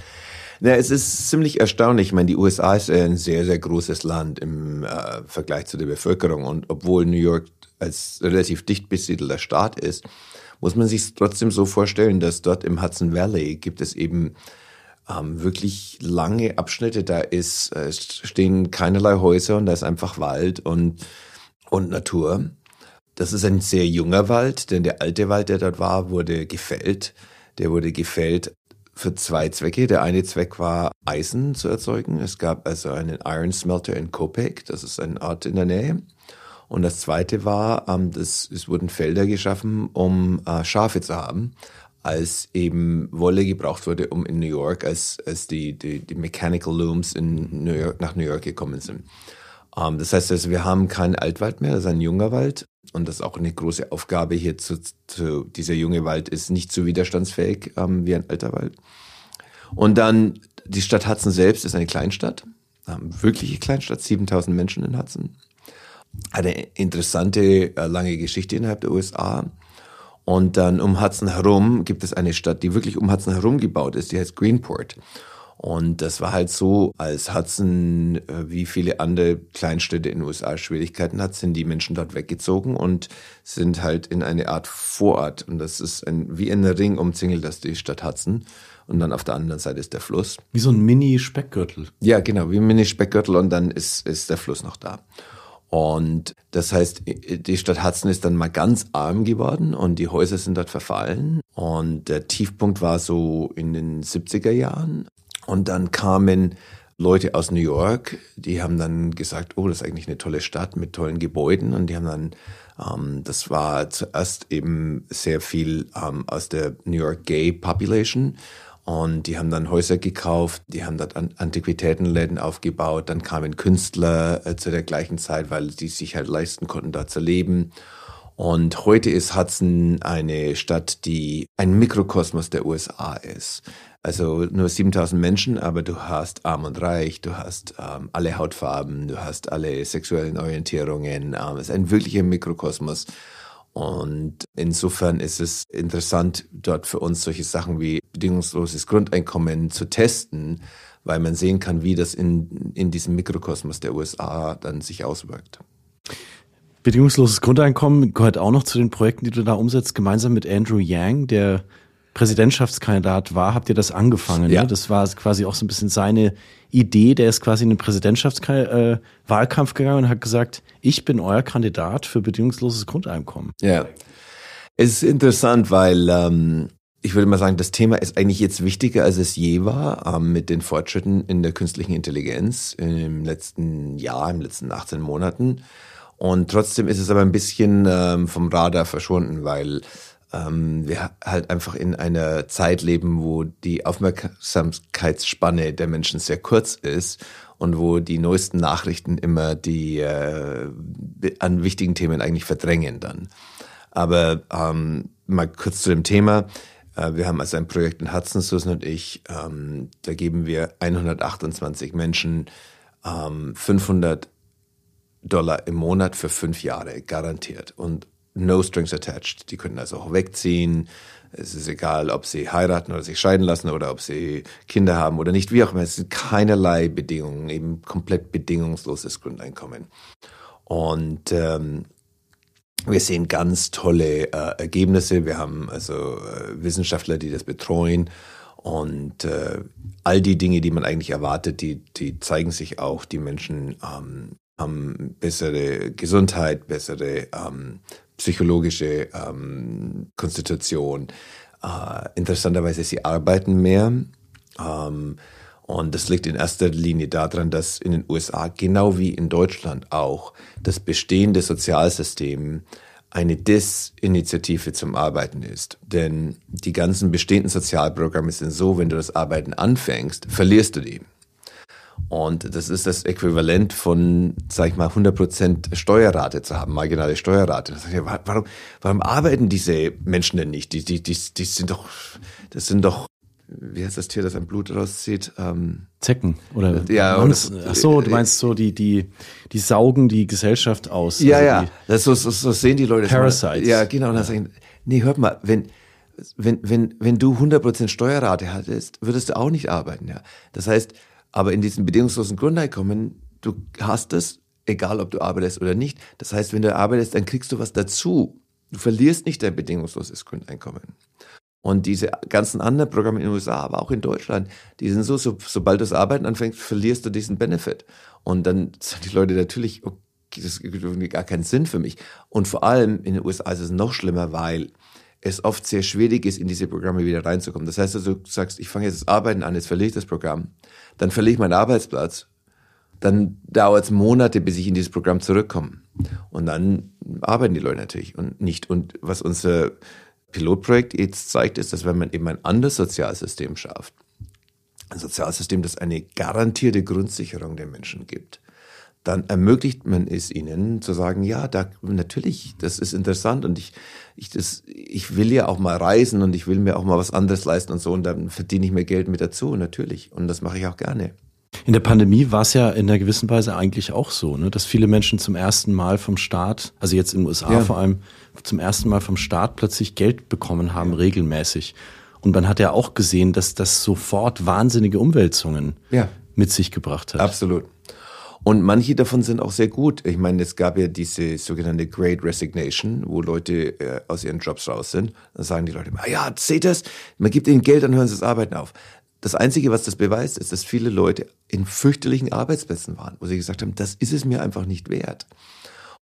Ja, es ist ziemlich erstaunlich. Ich meine, die USA ist ein sehr, sehr großes Land im äh, Vergleich zu der Bevölkerung. Und obwohl New York als relativ dicht besiedelter Staat ist, muss man sich trotzdem so vorstellen, dass dort im Hudson Valley gibt es eben ähm, wirklich lange Abschnitte. Da ist, äh, stehen keinerlei Häuser und da ist einfach Wald und, und Natur. Das ist ein sehr junger Wald, denn der alte Wald, der dort war, wurde gefällt. Der wurde gefällt für zwei Zwecke. Der eine Zweck war, Eisen zu erzeugen. Es gab also einen Iron Smelter in Kopek, das ist ein Ort in der Nähe. Und das zweite war, ähm, das, es wurden Felder geschaffen, um äh, Schafe zu haben, als eben Wolle gebraucht wurde, um in New York, als, als die, die, die Mechanical Looms in New York, nach New York gekommen sind. Ähm, das heißt also, wir haben keinen Altwald mehr, das ist ein junger Wald. Und das ist auch eine große Aufgabe hier zu, zu dieser junge Wald ist nicht so widerstandsfähig ähm, wie ein alter Wald. Und dann die Stadt Hudson selbst ist eine Kleinstadt, ähm, wirkliche Kleinstadt, 7000 Menschen in Hudson. Eine interessante, äh, lange Geschichte innerhalb der USA. Und dann um Hudson herum gibt es eine Stadt, die wirklich um Hudson herum gebaut ist, die heißt Greenport. Und das war halt so, als Hudson äh, wie viele andere Kleinstädte in den USA Schwierigkeiten hat, sind die Menschen dort weggezogen und sind halt in eine Art Vorort. Und das ist ein, wie ein Ring umzingelt das die Stadt Hudson. Und dann auf der anderen Seite ist der Fluss. Wie so ein Mini-Speckgürtel. Ja, genau, wie ein Mini-Speckgürtel und dann ist, ist der Fluss noch da. Und das heißt, die Stadt Hudson ist dann mal ganz arm geworden und die Häuser sind dort verfallen. Und der Tiefpunkt war so in den 70er Jahren. Und dann kamen Leute aus New York, die haben dann gesagt, oh, das ist eigentlich eine tolle Stadt mit tollen Gebäuden. Und die haben dann, ähm, das war zuerst eben sehr viel ähm, aus der New York Gay Population. Und die haben dann Häuser gekauft, die haben dort Antiquitätenläden aufgebaut. Dann kamen Künstler äh, zu der gleichen Zeit, weil die sich halt leisten konnten, da zu leben. Und heute ist Hudson eine Stadt, die ein Mikrokosmos der USA ist. Also nur 7000 Menschen, aber du hast arm und reich, du hast ähm, alle Hautfarben, du hast alle sexuellen Orientierungen. Ähm, es ist ein wirklicher Mikrokosmos. Und insofern ist es interessant, dort für uns solche Sachen wie bedingungsloses Grundeinkommen zu testen, weil man sehen kann, wie das in, in diesem Mikrokosmos der USA dann sich auswirkt. Bedingungsloses Grundeinkommen gehört auch noch zu den Projekten, die du da umsetzt, gemeinsam mit Andrew Yang, der Präsidentschaftskandidat war, habt ihr das angefangen. Ne? Ja. Ne? Das war quasi auch so ein bisschen seine Idee. Der ist quasi in den Präsidentschaftswahlkampf äh, gegangen und hat gesagt, ich bin euer Kandidat für bedingungsloses Grundeinkommen. Ja. Es ist interessant, weil ähm, ich würde mal sagen, das Thema ist eigentlich jetzt wichtiger, als es je war, ähm, mit den Fortschritten in der künstlichen Intelligenz im letzten Jahr, im letzten 18 Monaten. Und trotzdem ist es aber ein bisschen ähm, vom Radar verschwunden, weil ähm, wir halt einfach in einer Zeit leben, wo die Aufmerksamkeitsspanne der Menschen sehr kurz ist und wo die neuesten Nachrichten immer die äh, an wichtigen Themen eigentlich verdrängen dann. Aber ähm, mal kurz zu dem Thema. Äh, wir haben also ein Projekt in Hudson, Susan und ich. Ähm, da geben wir 128 Menschen ähm, 500 Dollar im Monat für fünf Jahre garantiert. Und no strings attached. Die können also auch wegziehen. Es ist egal, ob sie heiraten oder sich scheiden lassen oder ob sie Kinder haben oder nicht, wie auch immer. Es sind keinerlei Bedingungen, eben komplett bedingungsloses Grundeinkommen. Und ähm, wir sehen ganz tolle äh, Ergebnisse. Wir haben also äh, Wissenschaftler, die das betreuen. Und äh, all die Dinge, die man eigentlich erwartet, die, die zeigen sich auch. Die Menschen ähm, haben bessere Gesundheit, bessere ähm, psychologische ähm, Konstitution. Äh, interessanterweise, sie arbeiten mehr. Ähm, und das liegt in erster Linie daran, dass in den USA, genau wie in Deutschland auch, das bestehende Sozialsystem eine Desinitiative zum Arbeiten ist. Denn die ganzen bestehenden Sozialprogramme sind so, wenn du das Arbeiten anfängst, verlierst du die. Und das ist das Äquivalent von, sag ich mal, 100% Steuerrate zu haben, marginale Steuerrate. Ich, warum, warum arbeiten diese Menschen denn nicht? Die, die, die, die sind doch, das sind doch, wie heißt das Tier, das ein Blut rauszieht? Ähm, Zecken oder ja, Monst, ach so, du meinst so die die die saugen die Gesellschaft aus. Ja, also ja, das so, so, so sehen die Leute. Parasites. Ja, genau. Und dann sagen, nee, hört mal, wenn wenn wenn wenn du 100% Steuerrate hattest, würdest du auch nicht arbeiten, ja. Das heißt, aber in diesem bedingungslosen Grundeinkommen, du hast es, egal ob du arbeitest oder nicht. Das heißt, wenn du arbeitest, dann kriegst du was dazu. Du verlierst nicht dein bedingungsloses Grundeinkommen. Und diese ganzen anderen Programme in den USA, aber auch in Deutschland, die sind so, so sobald du das Arbeiten anfängst, verlierst du diesen Benefit. Und dann sagen die Leute natürlich, okay, das gibt gar keinen Sinn für mich. Und vor allem in den USA ist es noch schlimmer, weil es oft sehr schwierig ist, in diese Programme wieder reinzukommen. Das heißt also, du sagst, ich fange jetzt das Arbeiten an, jetzt verliere ich das Programm, dann verliere ich meinen Arbeitsplatz, dann dauert es Monate, bis ich in dieses Programm zurückkomme. Und dann arbeiten die Leute natürlich und nicht. Und was unser Pilotprojekt jetzt zeigt, ist, dass wenn man eben ein anderes Sozialsystem schafft, ein Sozialsystem, das eine garantierte Grundsicherung der Menschen gibt, dann ermöglicht man es ihnen zu sagen, ja, da natürlich, das ist interessant und ich, ich, das, ich will ja auch mal reisen und ich will mir auch mal was anderes leisten und so und dann verdiene ich mir Geld mit dazu, natürlich. Und das mache ich auch gerne. In der Pandemie war es ja in einer gewissen Weise eigentlich auch so, ne, dass viele Menschen zum ersten Mal vom Staat, also jetzt in den USA ja. vor allem, zum ersten Mal vom Staat plötzlich Geld bekommen haben, ja. regelmäßig. Und man hat ja auch gesehen, dass das sofort wahnsinnige Umwälzungen ja. mit sich gebracht hat. Absolut. Und manche davon sind auch sehr gut. Ich meine, es gab ja diese sogenannte Great Resignation, wo Leute äh, aus ihren Jobs raus sind. Dann sagen die Leute, ah ja, seht das, man gibt ihnen Geld, dann hören sie das Arbeiten auf. Das Einzige, was das beweist, ist, dass viele Leute in fürchterlichen Arbeitsplätzen waren, wo sie gesagt haben, das ist es mir einfach nicht wert.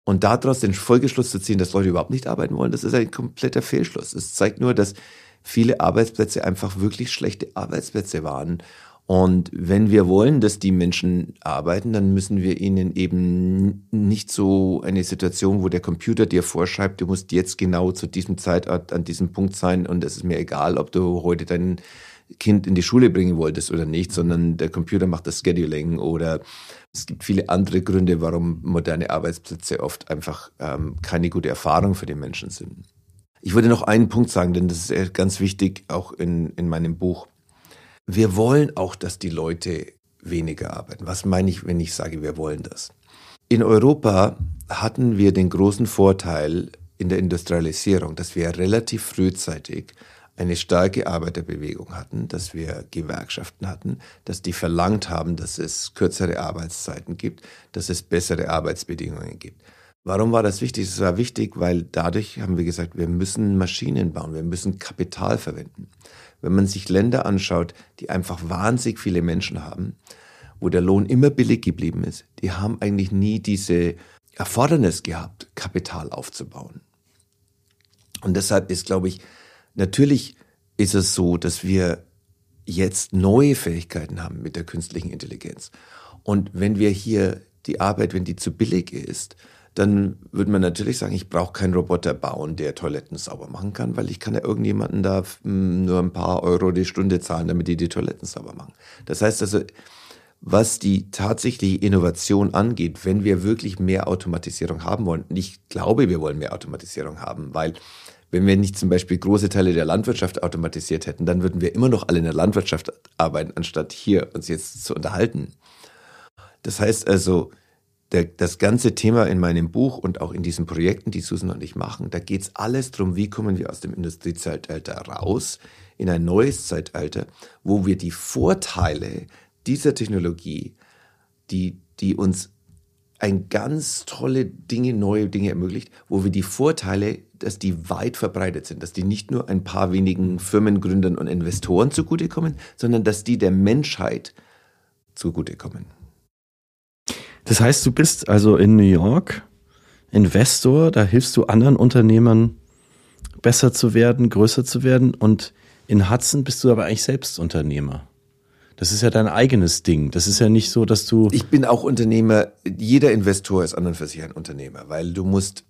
Und daraus den Folgeschluss zu ziehen, dass Leute überhaupt nicht arbeiten wollen, das ist ein kompletter Fehlschluss. Es zeigt nur, dass viele Arbeitsplätze einfach wirklich schlechte Arbeitsplätze waren und wenn wir wollen, dass die Menschen arbeiten, dann müssen wir ihnen eben nicht so eine Situation, wo der Computer dir vorschreibt, du musst jetzt genau zu diesem Zeitort an diesem Punkt sein und es ist mir egal, ob du heute dein Kind in die Schule bringen wolltest oder nicht, sondern der Computer macht das Scheduling oder es gibt viele andere Gründe, warum moderne Arbeitsplätze oft einfach ähm, keine gute Erfahrung für die Menschen sind. Ich würde noch einen Punkt sagen, denn das ist ganz wichtig, auch in, in meinem Buch wir wollen auch, dass die Leute weniger arbeiten. Was meine ich, wenn ich sage, wir wollen das? In Europa hatten wir den großen Vorteil in der Industrialisierung, dass wir relativ frühzeitig eine starke Arbeiterbewegung hatten, dass wir Gewerkschaften hatten, dass die verlangt haben, dass es kürzere Arbeitszeiten gibt, dass es bessere Arbeitsbedingungen gibt. Warum war das wichtig? Es war wichtig, weil dadurch haben wir gesagt, wir müssen Maschinen bauen, wir müssen Kapital verwenden wenn man sich Länder anschaut, die einfach wahnsinnig viele Menschen haben, wo der Lohn immer billig geblieben ist, die haben eigentlich nie diese Erfordernis gehabt, Kapital aufzubauen. Und deshalb ist, glaube ich, natürlich ist es so, dass wir jetzt neue Fähigkeiten haben mit der künstlichen Intelligenz. Und wenn wir hier die Arbeit, wenn die zu billig ist, dann würde man natürlich sagen, ich brauche keinen Roboter bauen, der Toiletten sauber machen kann, weil ich kann ja irgendjemanden da hm, nur ein paar Euro die Stunde zahlen, damit die die Toiletten sauber machen. Das heißt also, was die tatsächliche Innovation angeht, wenn wir wirklich mehr Automatisierung haben wollen, und ich glaube, wir wollen mehr Automatisierung haben, weil wenn wir nicht zum Beispiel große Teile der Landwirtschaft automatisiert hätten, dann würden wir immer noch alle in der Landwirtschaft arbeiten, anstatt hier uns jetzt zu unterhalten. Das heißt also, der, das ganze Thema in meinem Buch und auch in diesen Projekten, die Susan und ich machen, da geht's alles drum, wie kommen wir aus dem Industriezeitalter raus in ein neues Zeitalter, wo wir die Vorteile dieser Technologie, die, die uns ein ganz tolle Dinge, neue Dinge ermöglicht, wo wir die Vorteile, dass die weit verbreitet sind, dass die nicht nur ein paar wenigen Firmengründern und Investoren zugutekommen, sondern dass die der Menschheit zugutekommen. Das heißt, du bist also in New York Investor, da hilfst du anderen Unternehmern besser zu werden, größer zu werden und in Hudson bist du aber eigentlich selbst Unternehmer. Das ist ja dein eigenes Ding. Das ist ja nicht so, dass du. Ich bin auch Unternehmer. Jeder Investor ist an und für sich ein Unternehmer, weil du musst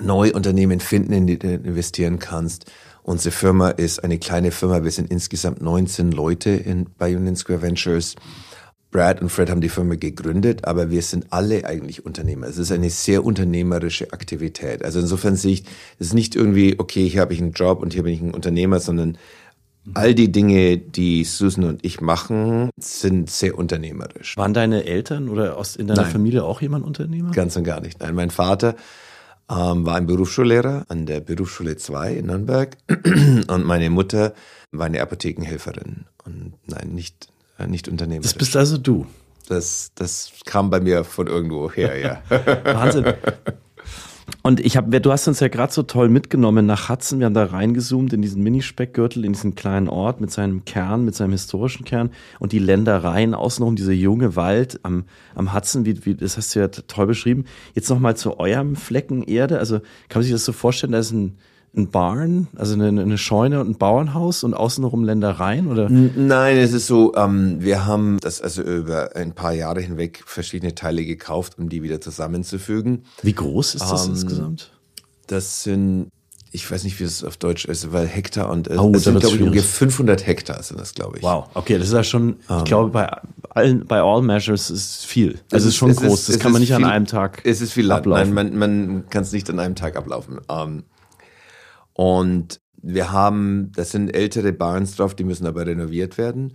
neue Unternehmen finden, in die du investieren kannst. Unsere Firma ist eine kleine Firma. Wir sind insgesamt 19 Leute in, bei Union Square Ventures. Brad und Fred haben die Firma gegründet, aber wir sind alle eigentlich Unternehmer. Es ist eine sehr unternehmerische Aktivität. Also insofern sehe ich, es ist nicht irgendwie, okay, hier habe ich einen Job und hier bin ich ein Unternehmer, sondern all die Dinge, die Susan und ich machen, sind sehr unternehmerisch. Waren deine Eltern oder aus, in deiner Nein. Familie auch jemand Unternehmer? Ganz und gar nicht. Nein, mein Vater ähm, war ein Berufsschullehrer an der Berufsschule 2 in Nürnberg und meine Mutter war eine Apothekenhelferin. Und nein, nicht, nicht unternehmerisch. Das bist also du. Das, das kam bei mir von irgendwo her, ja. Wahnsinn. Und ich habe, du hast uns ja gerade so toll mitgenommen nach Hudson. Wir haben da reingezoomt in diesen Minispeckgürtel, in diesen kleinen Ort mit seinem Kern, mit seinem historischen Kern und die Ländereien außenrum, dieser junge Wald am, am Hudson, wie, wie, das hast du ja toll beschrieben. Jetzt nochmal zu eurem Flecken Erde. Also kann man sich das so vorstellen, da ist ein, ein Barn, also eine, eine Scheune und ein Bauernhaus und außenrum Ländereien oder? Nein, es ist so, ähm, wir haben das also über ein paar Jahre hinweg verschiedene Teile gekauft, um die wieder zusammenzufügen. Wie groß ist das Ähm, insgesamt? Das sind, ich weiß nicht, wie es auf Deutsch ist, weil Hektar und äh, Oh, es da sind, glaube ich, ungefähr schwierig. 500 Hektar sind das, glaube ich. Wow, okay, das ist ja schon, Ähm. ich glaube, bei allen, bei all measures ist viel. Also es ist schon groß, das es kann man ist nicht an viel- einem Tag Es ist viel ablaufen. Nein, man, man kann es nicht an einem Tag ablaufen. Ähm, und wir haben, das sind ältere Barns drauf, die müssen aber renoviert werden.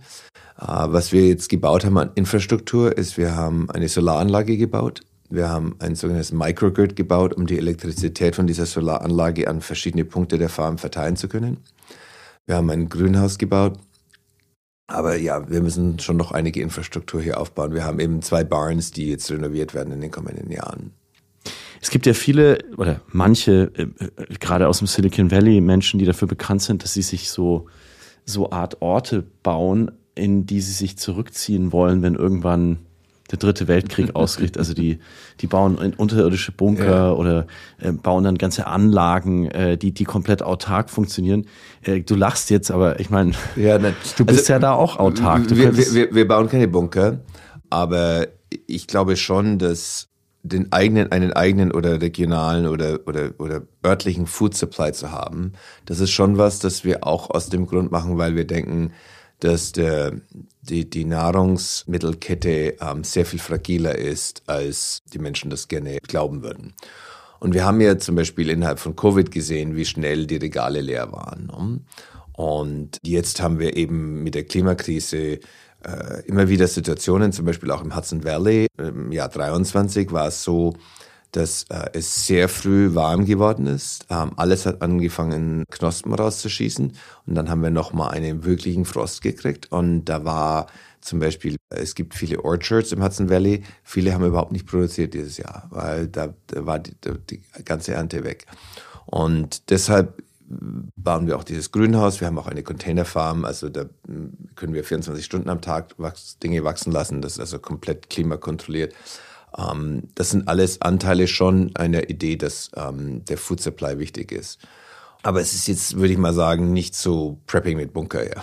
Äh, was wir jetzt gebaut haben an Infrastruktur ist, wir haben eine Solaranlage gebaut. Wir haben ein sogenanntes Microgrid gebaut, um die Elektrizität von dieser Solaranlage an verschiedene Punkte der Farm verteilen zu können. Wir haben ein Grünhaus gebaut. Aber ja, wir müssen schon noch einige Infrastruktur hier aufbauen. Wir haben eben zwei Barns, die jetzt renoviert werden in den kommenden Jahren. Es gibt ja viele oder manche, äh, äh, gerade aus dem Silicon Valley, Menschen, die dafür bekannt sind, dass sie sich so, so Art Orte bauen, in die sie sich zurückziehen wollen, wenn irgendwann der dritte Weltkrieg ausbricht. Also die, die bauen unterirdische Bunker Ja. oder äh, bauen dann ganze Anlagen, äh, die, die komplett autark funktionieren. Äh, du lachst jetzt, aber ich meine, Ja, nein. du bist ja da auch autark. Wir, wir, wir bauen keine Bunker, aber ich glaube schon, dass den eigenen, einen eigenen oder regionalen oder, oder, oder örtlichen Food Supply zu haben, das ist schon was, das wir auch aus dem Grund machen, weil wir denken, dass der, die, die Nahrungsmittelkette ähm, sehr viel fragiler ist, als die Menschen das gerne glauben würden. Und wir haben ja zum Beispiel innerhalb von Covid gesehen, wie schnell die Regale leer waren. ne? Und jetzt haben wir eben mit der Klimakrise äh, immer wieder Situationen, zum Beispiel auch im Hudson Valley. Im Jahr 23 war es so, dass äh, es sehr früh warm geworden ist. Ähm, alles hat angefangen, Knospen rauszuschießen. Und dann haben wir nochmal einen wirklichen Frost gekriegt. Und da war zum Beispiel, es gibt viele Orchards im Hudson Valley. Viele haben überhaupt nicht produziert dieses Jahr, weil da, da war die, die ganze Ernte weg. Und deshalb bauen wir auch dieses Grünhaus. Wir haben auch eine Containerfarm. Also da mm, können wir 24 Stunden am Tag wachs Dinge wachsen lassen. Das ist also komplett klimakontrolliert. Ähm, das sind alles Anteile schon einer Idee, dass ähm, der Food Supply wichtig ist. Aber es ist jetzt, würde ich mal sagen, nicht so Prepping mit Bunker, ja.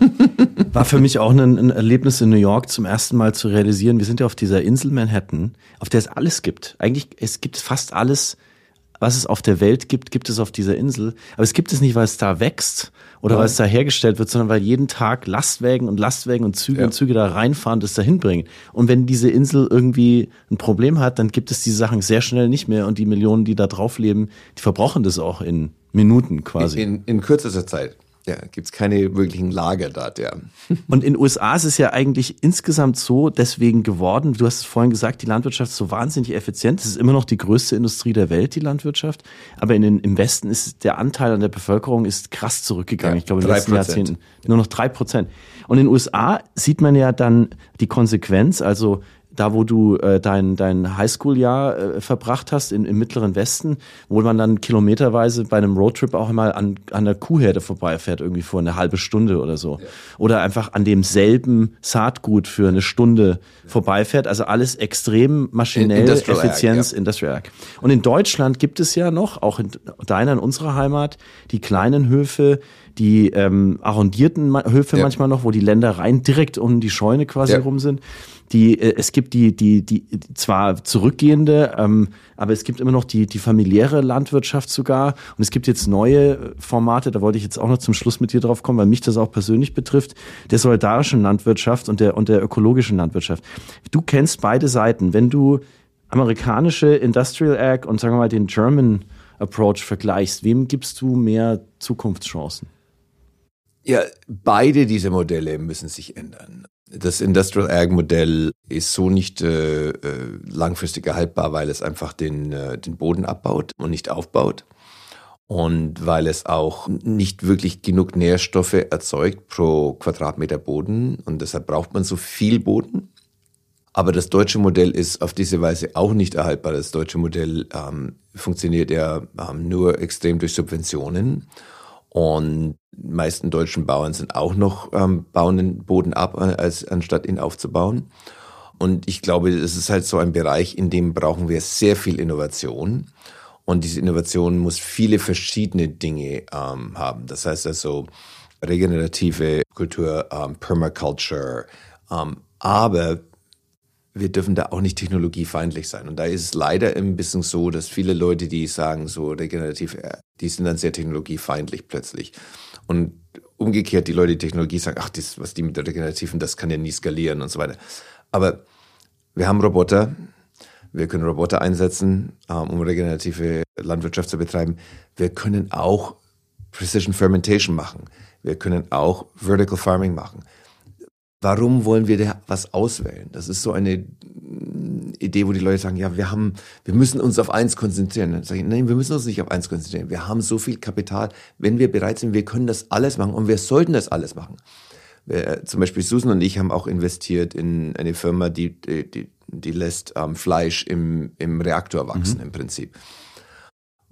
War für mich auch ein, ein Erlebnis in New York zum ersten Mal zu realisieren. Wir sind ja auf dieser Insel Manhattan, auf der es alles gibt. Eigentlich, es gibt fast alles, was es auf der Welt gibt, gibt es auf dieser Insel. Aber es gibt es nicht, weil es da wächst oder weil es da hergestellt wird, sondern weil jeden Tag Lastwägen und Lastwägen und Züge Ja. und Züge da reinfahren das dahin bringen. Und wenn diese Insel irgendwie ein Problem hat, dann gibt es diese Sachen sehr schnell nicht mehr und die Millionen, die da drauf leben, die verbrauchen das auch in Minuten quasi. In, in kürzester Zeit. Ja, gibt's keine wirklichen Lager dort, ja. Und in den USA ist es ja eigentlich insgesamt so deswegen geworden, du hast es vorhin gesagt, die Landwirtschaft ist so wahnsinnig effizient. Es ist immer noch die größte Industrie der Welt, die Landwirtschaft. Aber in den, im Westen ist der Anteil an der Bevölkerung ist krass zurückgegangen. Ja, ich glaube, in den letzten 3%. Jahrzehnten nur noch drei Prozent. Und in den USA sieht man ja dann die Konsequenz, also da wo du äh, dein, dein Highschool-Jahr äh, verbracht hast in, im mittleren Westen, wo man dann kilometerweise bei einem Roadtrip auch mal an, an der Kuhherde vorbeifährt, irgendwie vor eine halbe Stunde oder so. Oder einfach an demselben Saatgut für eine Stunde vorbeifährt. Also alles extrem maschinell, Industrial Ag, Effizienz, ja. Industrial Ag. Und in Deutschland gibt es ja noch, auch in deiner, in unserer Heimat, die kleinen Höfe, die ähm, arrondierten Höfe Ja. manchmal noch, wo die Ländereien direkt um die Scheune quasi Ja. rum sind. Die, äh, es gibt gibt die, die, die zwar zurückgehende, ähm, aber es gibt immer noch die, die familiäre Landwirtschaft sogar. Und es gibt jetzt neue Formate, da wollte ich jetzt auch noch zum Schluss mit dir drauf kommen, weil mich das auch persönlich betrifft, der solidarischen Landwirtschaft und der, und der ökologischen Landwirtschaft. Du kennst beide Seiten. Wenn du amerikanische Industrial Ag und sagen wir mal den German Approach vergleichst, wem gibst du mehr Zukunftschancen? Ja, beide diese Modelle müssen sich ändern. Das Industrial Ag Modell ist so nicht äh, äh, langfristig erhaltbar, weil es einfach den, äh, den Boden abbaut und nicht aufbaut. Und weil es auch nicht wirklich genug Nährstoffe erzeugt pro Quadratmeter Boden. Und deshalb braucht man so viel Boden. Aber das deutsche Modell ist auf diese Weise auch nicht erhaltbar. Das deutsche Modell ähm, funktioniert ja ähm, nur extrem durch Subventionen. Und die meisten deutschen Bauern sind auch noch, ähm, bauen den Boden ab, äh, als, anstatt ihn aufzubauen. Und ich glaube, es ist halt so ein Bereich, in dem brauchen wir sehr viel Innovation. Und diese Innovation muss viele verschiedene Dinge ähm, haben. Das heißt also regenerative Kultur, ähm, Permaculture. Ähm, aber wir dürfen da auch nicht technologiefeindlich sein. Und da ist es leider ein bisschen so, dass viele Leute, die sagen, so regenerativ, äh, die sind dann sehr technologiefeindlich plötzlich. Und umgekehrt, die Leute, die Technologie sagen, ach, das, was die mit der Regenerativen, das kann ja nie skalieren und so weiter. Aber wir haben Roboter, wir können Roboter einsetzen, ähm, um regenerative Landwirtschaft zu betreiben. Wir können auch Precision Fermentation machen. Wir können auch Vertical Farming machen. Warum wollen wir da was auswählen? Das ist so eine mm, Idee, wo die Leute sagen, ja, wir haben, wir müssen uns auf eins konzentrieren. Dann sage ich, nein, wir müssen uns nicht auf eins konzentrieren. Wir haben so viel Kapital. Wenn wir bereit sind, wir können das alles machen und wir sollten das alles machen. Wir, zum Beispiel Susan und ich haben auch investiert in eine Firma, die, die, die lässt ähm, Fleisch im, im Reaktor wachsen, mhm. im Prinzip.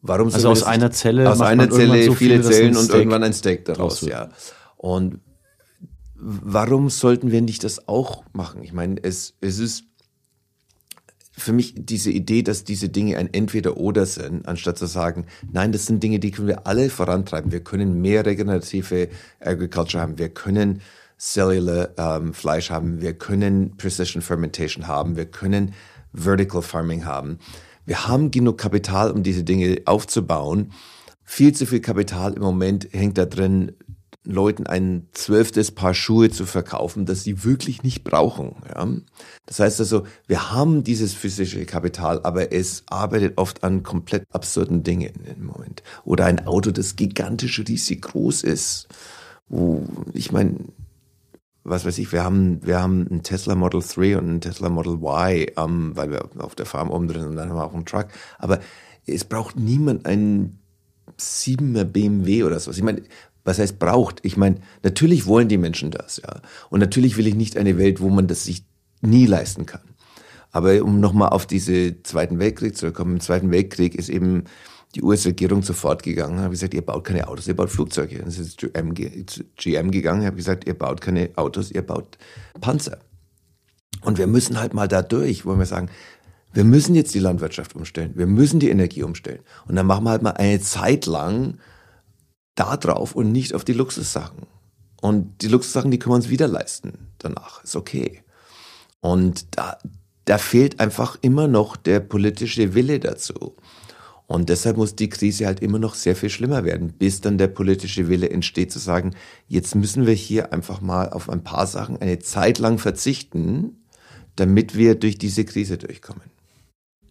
Warum also aus einer Zelle aus einer Zelle so viele Zellen und irgendwann ein Steak daraus, ja. Und warum sollten wir nicht das auch machen? Ich meine, es, es ist für mich diese Idee, dass diese Dinge ein Entweder-Oder sind, anstatt zu sagen, nein, das sind Dinge, die können wir alle vorantreiben. Wir können mehr regenerative Agriculture haben. Wir können Cellular ähm, Fleisch haben. Wir können Precision Fermentation haben. Wir können Vertical Farming haben. Wir haben genug Kapital, um diese Dinge aufzubauen. Viel zu viel Kapital im Moment hängt da drin, Leuten ein zwölftes Paar Schuhe zu verkaufen, das sie wirklich nicht brauchen. Ja? Das heißt also, wir haben dieses physische Kapital, aber es arbeitet oft an komplett absurden Dingen im Moment. Oder ein Auto, das gigantisch riesig groß ist. Wo, ich meine, was weiß ich, wir haben, wir haben einen Tesla Model 3 und einen Tesla Model Y, ähm, weil wir auf der Farm oben drin und dann haben wir auch einen Truck. Aber es braucht niemand einen 7er BMW oder sowas. Ich meine, was heißt braucht? Ich meine, natürlich wollen die Menschen das, ja. Und natürlich will ich nicht eine Welt, wo man das sich nie leisten kann. Aber um nochmal auf diese Zweiten Weltkrieg zurückzukommen, im Zweiten Weltkrieg ist eben die US-Regierung sofort gegangen, habe gesagt, ihr baut keine Autos, ihr baut Flugzeuge. Dann ist zu GM gegangen, habe gesagt, ihr baut keine Autos, ihr baut Panzer. Und wir müssen halt mal da durch, wo wir sagen, wir müssen jetzt die Landwirtschaft umstellen, wir müssen die Energie umstellen. Und dann machen wir halt mal eine Zeit lang da drauf und nicht auf die Luxussachen. Und die Luxussachen, die können wir uns wieder leisten danach. Ist okay. Und da, da fehlt einfach immer noch der politische Wille dazu. Und deshalb muss die Krise halt immer noch sehr viel schlimmer werden, bis dann der politische Wille entsteht zu sagen, jetzt müssen wir hier einfach mal auf ein paar Sachen eine Zeit lang verzichten, damit wir durch diese Krise durchkommen.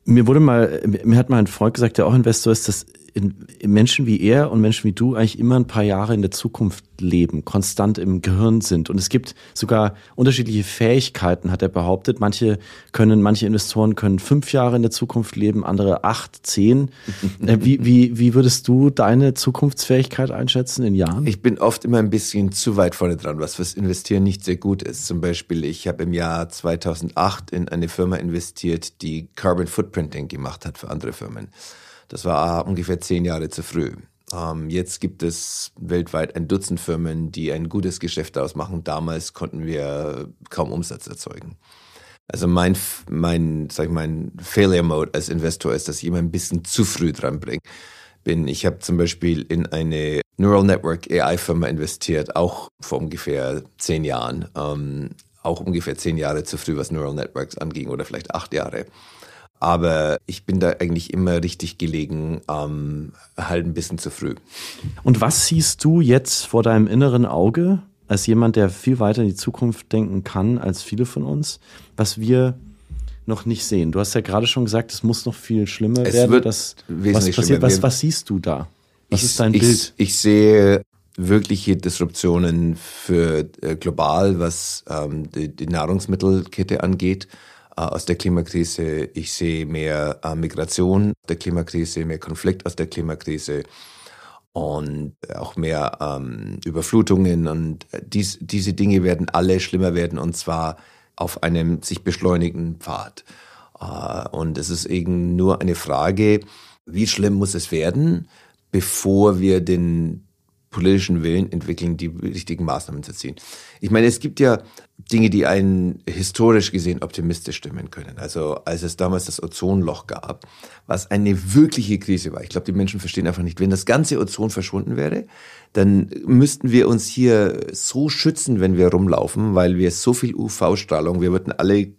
Mir wurde mal, mir hat mal ein Freund gesagt, der auch Investor ist, dass in, in Menschen wie er und Menschen wie du eigentlich immer ein paar Jahre in der Zukunft leben, konstant im Gehirn sind. Und es gibt sogar unterschiedliche Fähigkeiten, hat er behauptet. Manche können, manche Investoren können fünf Jahre in der Zukunft leben, andere acht, zehn. Äh, wie, wie, wie würdest du deine Zukunftsfähigkeit einschätzen in Jahren? Ich bin oft immer ein bisschen zu weit vorne dran, was fürs Investieren nicht sehr gut ist. Zum Beispiel, ich habe im Jahr 2008 in eine Firma investiert, die Carbon Footprinting gemacht hat für andere Firmen. Das war ungefähr zehn Jahre zu früh. Ähm, jetzt gibt es weltweit ein Dutzend Firmen, die ein gutes Geschäft daraus machen. Damals konnten wir kaum Umsatz erzeugen. Also mein, mein, sag ich mein Failure Mode als Investor ist, dass ich immer ein bisschen zu früh dran bringe. Bin. Ich habe zum Beispiel in eine Neural Network AI Firma investiert, auch vor ungefähr zehn Jahren. Ähm, auch ungefähr zehn Jahre zu früh, was Neural Networks anging, oder vielleicht acht Jahre. Aber ich bin da eigentlich immer richtig gelegen, ähm, halt ein bisschen zu früh. Und was siehst du jetzt vor deinem inneren Auge, als jemand, der viel weiter in die Zukunft denken kann als viele von uns, was wir noch nicht sehen? Du hast ja gerade schon gesagt, es muss noch viel schlimmer es werden. Wird dass, was passiert? Was, was siehst du da? Was ich, ist dein ich, Bild? Ich sehe wirkliche Disruptionen für äh, global, was ähm, die, die Nahrungsmittelkette angeht aus der Klimakrise. Ich sehe mehr äh, Migration aus der Klimakrise, mehr Konflikt aus der Klimakrise und auch mehr ähm, Überflutungen. Und äh, dies, diese Dinge werden alle schlimmer werden und zwar auf einem sich beschleunigenden Pfad. Äh, und es ist eben nur eine Frage, wie schlimm muss es werden, bevor wir den politischen Willen entwickeln, die richtigen Maßnahmen zu ziehen. Ich meine, es gibt ja Dinge, die einen historisch gesehen optimistisch stimmen können. Also als es damals das Ozonloch gab, was eine wirkliche Krise war. Ich glaube, die Menschen verstehen einfach nicht, wenn das ganze Ozon verschwunden wäre, dann müssten wir uns hier so schützen, wenn wir rumlaufen, weil wir so viel UV-Strahlung, wir würden alle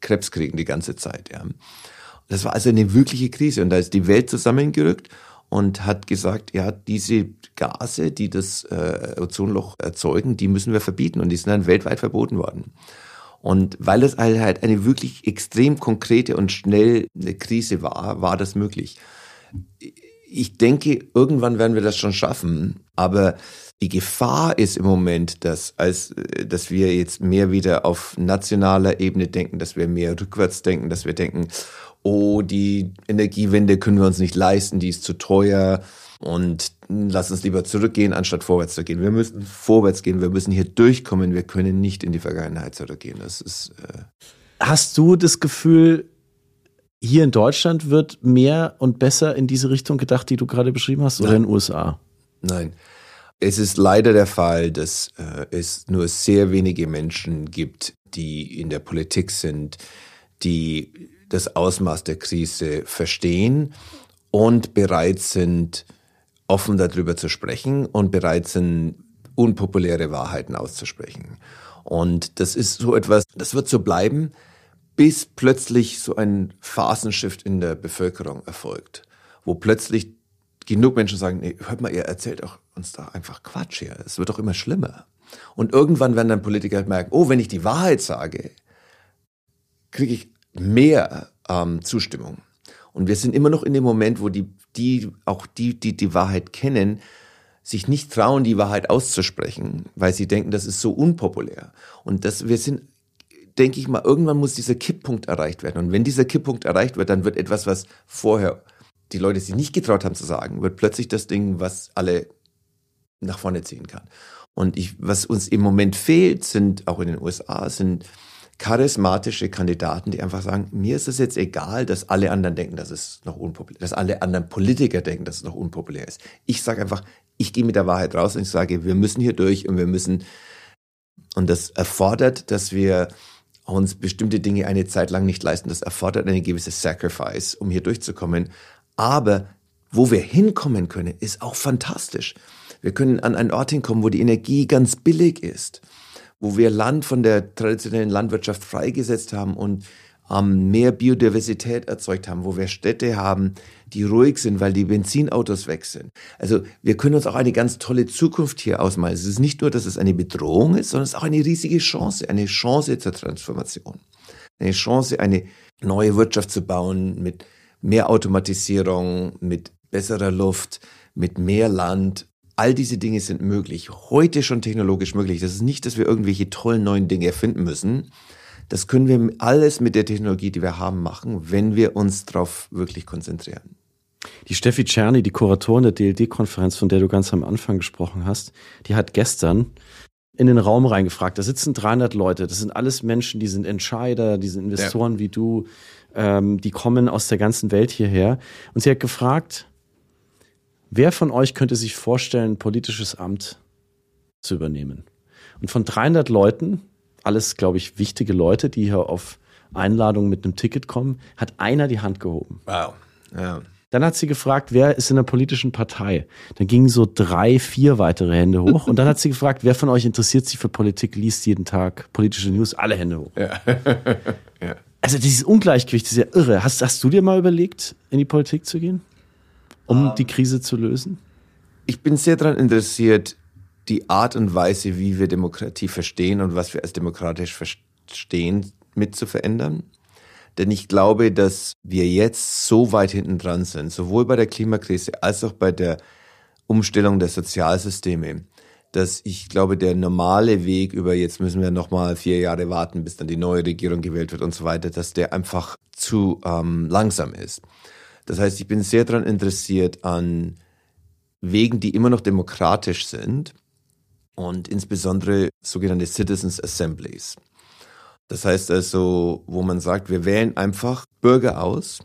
Krebs kriegen die ganze Zeit. Ja. Das war also eine wirkliche Krise und da ist die Welt zusammengerückt und hat gesagt, ja, diese Gase, die das äh, Ozonloch erzeugen, die müssen wir verbieten und die sind dann weltweit verboten worden. Und weil das halt eine wirklich extrem konkrete und schnell eine Krise war, war das möglich. Ich denke, irgendwann werden wir das schon schaffen, aber die Gefahr ist im Moment, dass, als, dass wir jetzt mehr wieder auf nationaler Ebene denken, dass wir mehr rückwärts denken, dass wir denken, oh, die Energiewende können wir uns nicht leisten, die ist zu teuer und lass uns lieber zurückgehen, anstatt vorwärts zu gehen. Wir müssen vorwärts gehen, wir müssen hier durchkommen, wir können nicht in die Vergangenheit zurückgehen. Das ist. Äh Hast du das Gefühl, hier in Deutschland wird mehr und besser in diese Richtung gedacht, die du gerade beschrieben hast, oder Nein. in den USA? Nein. Es ist leider der Fall, dass äh, es nur sehr wenige Menschen gibt, die in der Politik sind, die das Ausmaß der Krise verstehen und bereit sind, offen darüber zu sprechen und bereit sind, unpopuläre Wahrheiten auszusprechen. Und das ist so etwas, das wird so bleiben, bis plötzlich so ein Phasenshift in der Bevölkerung erfolgt, wo plötzlich genug Menschen sagen, nee, hört mal, ihr erzählt auch uns da einfach Quatsch hier. Es wird doch immer schlimmer. Und irgendwann werden dann Politiker merken, oh, wenn ich die Wahrheit sage, kriege ich mehr ähm, Zustimmung. Und wir sind immer noch in dem Moment, wo die, die, auch die, die die Wahrheit kennen, sich nicht trauen, die Wahrheit auszusprechen, weil sie denken, das ist so unpopulär. Und das, wir sind, denke ich mal, irgendwann muss dieser Kipppunkt erreicht werden. Und wenn dieser Kipppunkt erreicht wird, dann wird etwas, was vorher die Leute sich nicht getraut haben zu sagen, wird plötzlich das Ding, was alle nach vorne ziehen kann. Und ich, was uns im Moment fehlt, sind auch in den USA, sind charismatische Kandidaten, die einfach sagen, mir ist es jetzt egal, dass alle anderen denken, dass es noch unpopulär, dass alle anderen Politiker denken, dass es noch unpopulär ist. Ich sage einfach, ich gehe mit der Wahrheit raus und ich sage, wir müssen hier durch und wir müssen, und das erfordert, dass wir uns bestimmte Dinge eine Zeit lang nicht leisten. Das erfordert eine gewisse Sacrifice, um hier durchzukommen. Aber wo wir hinkommen können, ist auch fantastisch. Wir können an einen Ort hinkommen, wo die Energie ganz billig ist wo wir Land von der traditionellen Landwirtschaft freigesetzt haben und ähm, mehr Biodiversität erzeugt haben, wo wir Städte haben, die ruhig sind, weil die Benzinautos weg sind. Also wir können uns auch eine ganz tolle Zukunft hier ausmalen. Es ist nicht nur, dass es eine Bedrohung ist, sondern es ist auch eine riesige Chance, eine Chance zur Transformation. Eine Chance, eine neue Wirtschaft zu bauen mit mehr Automatisierung, mit besserer Luft, mit mehr Land, All diese Dinge sind möglich, heute schon technologisch möglich. Das ist nicht, dass wir irgendwelche tollen neuen Dinge erfinden müssen. Das können wir alles mit der Technologie, die wir haben, machen, wenn wir uns darauf wirklich konzentrieren. Die Steffi Czerny, die Kuratorin der DLD-Konferenz, von der du ganz am Anfang gesprochen hast, die hat gestern in den Raum reingefragt. Da sitzen 300 Leute. Das sind alles Menschen, die sind Entscheider, die sind Investoren ja. wie du. Ähm, die kommen aus der ganzen Welt hierher. Und sie hat gefragt, Wer von euch könnte sich vorstellen, ein politisches Amt zu übernehmen? Und von 300 Leuten, alles, glaube ich, wichtige Leute, die hier auf Einladung mit einem Ticket kommen, hat einer die Hand gehoben. Wow. Ja. Dann hat sie gefragt, wer ist in der politischen Partei? Dann gingen so drei, vier weitere Hände hoch. Und dann hat sie gefragt, wer von euch interessiert sich für Politik, liest jeden Tag politische News, alle Hände hoch. Ja. ja. Also dieses Ungleichgewicht ist ja irre. Hast, hast du dir mal überlegt, in die Politik zu gehen, um ähm. die Krise zu lösen? Ich bin sehr daran interessiert, die Art und Weise, wie wir Demokratie verstehen und was wir als demokratisch verstehen, mit zu verändern. Denn ich glaube, dass wir jetzt so weit hinten dran sind, sowohl bei der Klimakrise als auch bei der Umstellung der Sozialsysteme, dass ich glaube, der normale Weg über jetzt müssen wir noch mal vier Jahre warten, bis dann die neue Regierung gewählt wird und so weiter, dass der einfach zu ähm, langsam ist. Das heißt, ich bin sehr daran interessiert an Wegen, die immer noch demokratisch sind und insbesondere sogenannte Citizens Assemblies. Das heißt also, wo man sagt, wir wählen einfach Bürger aus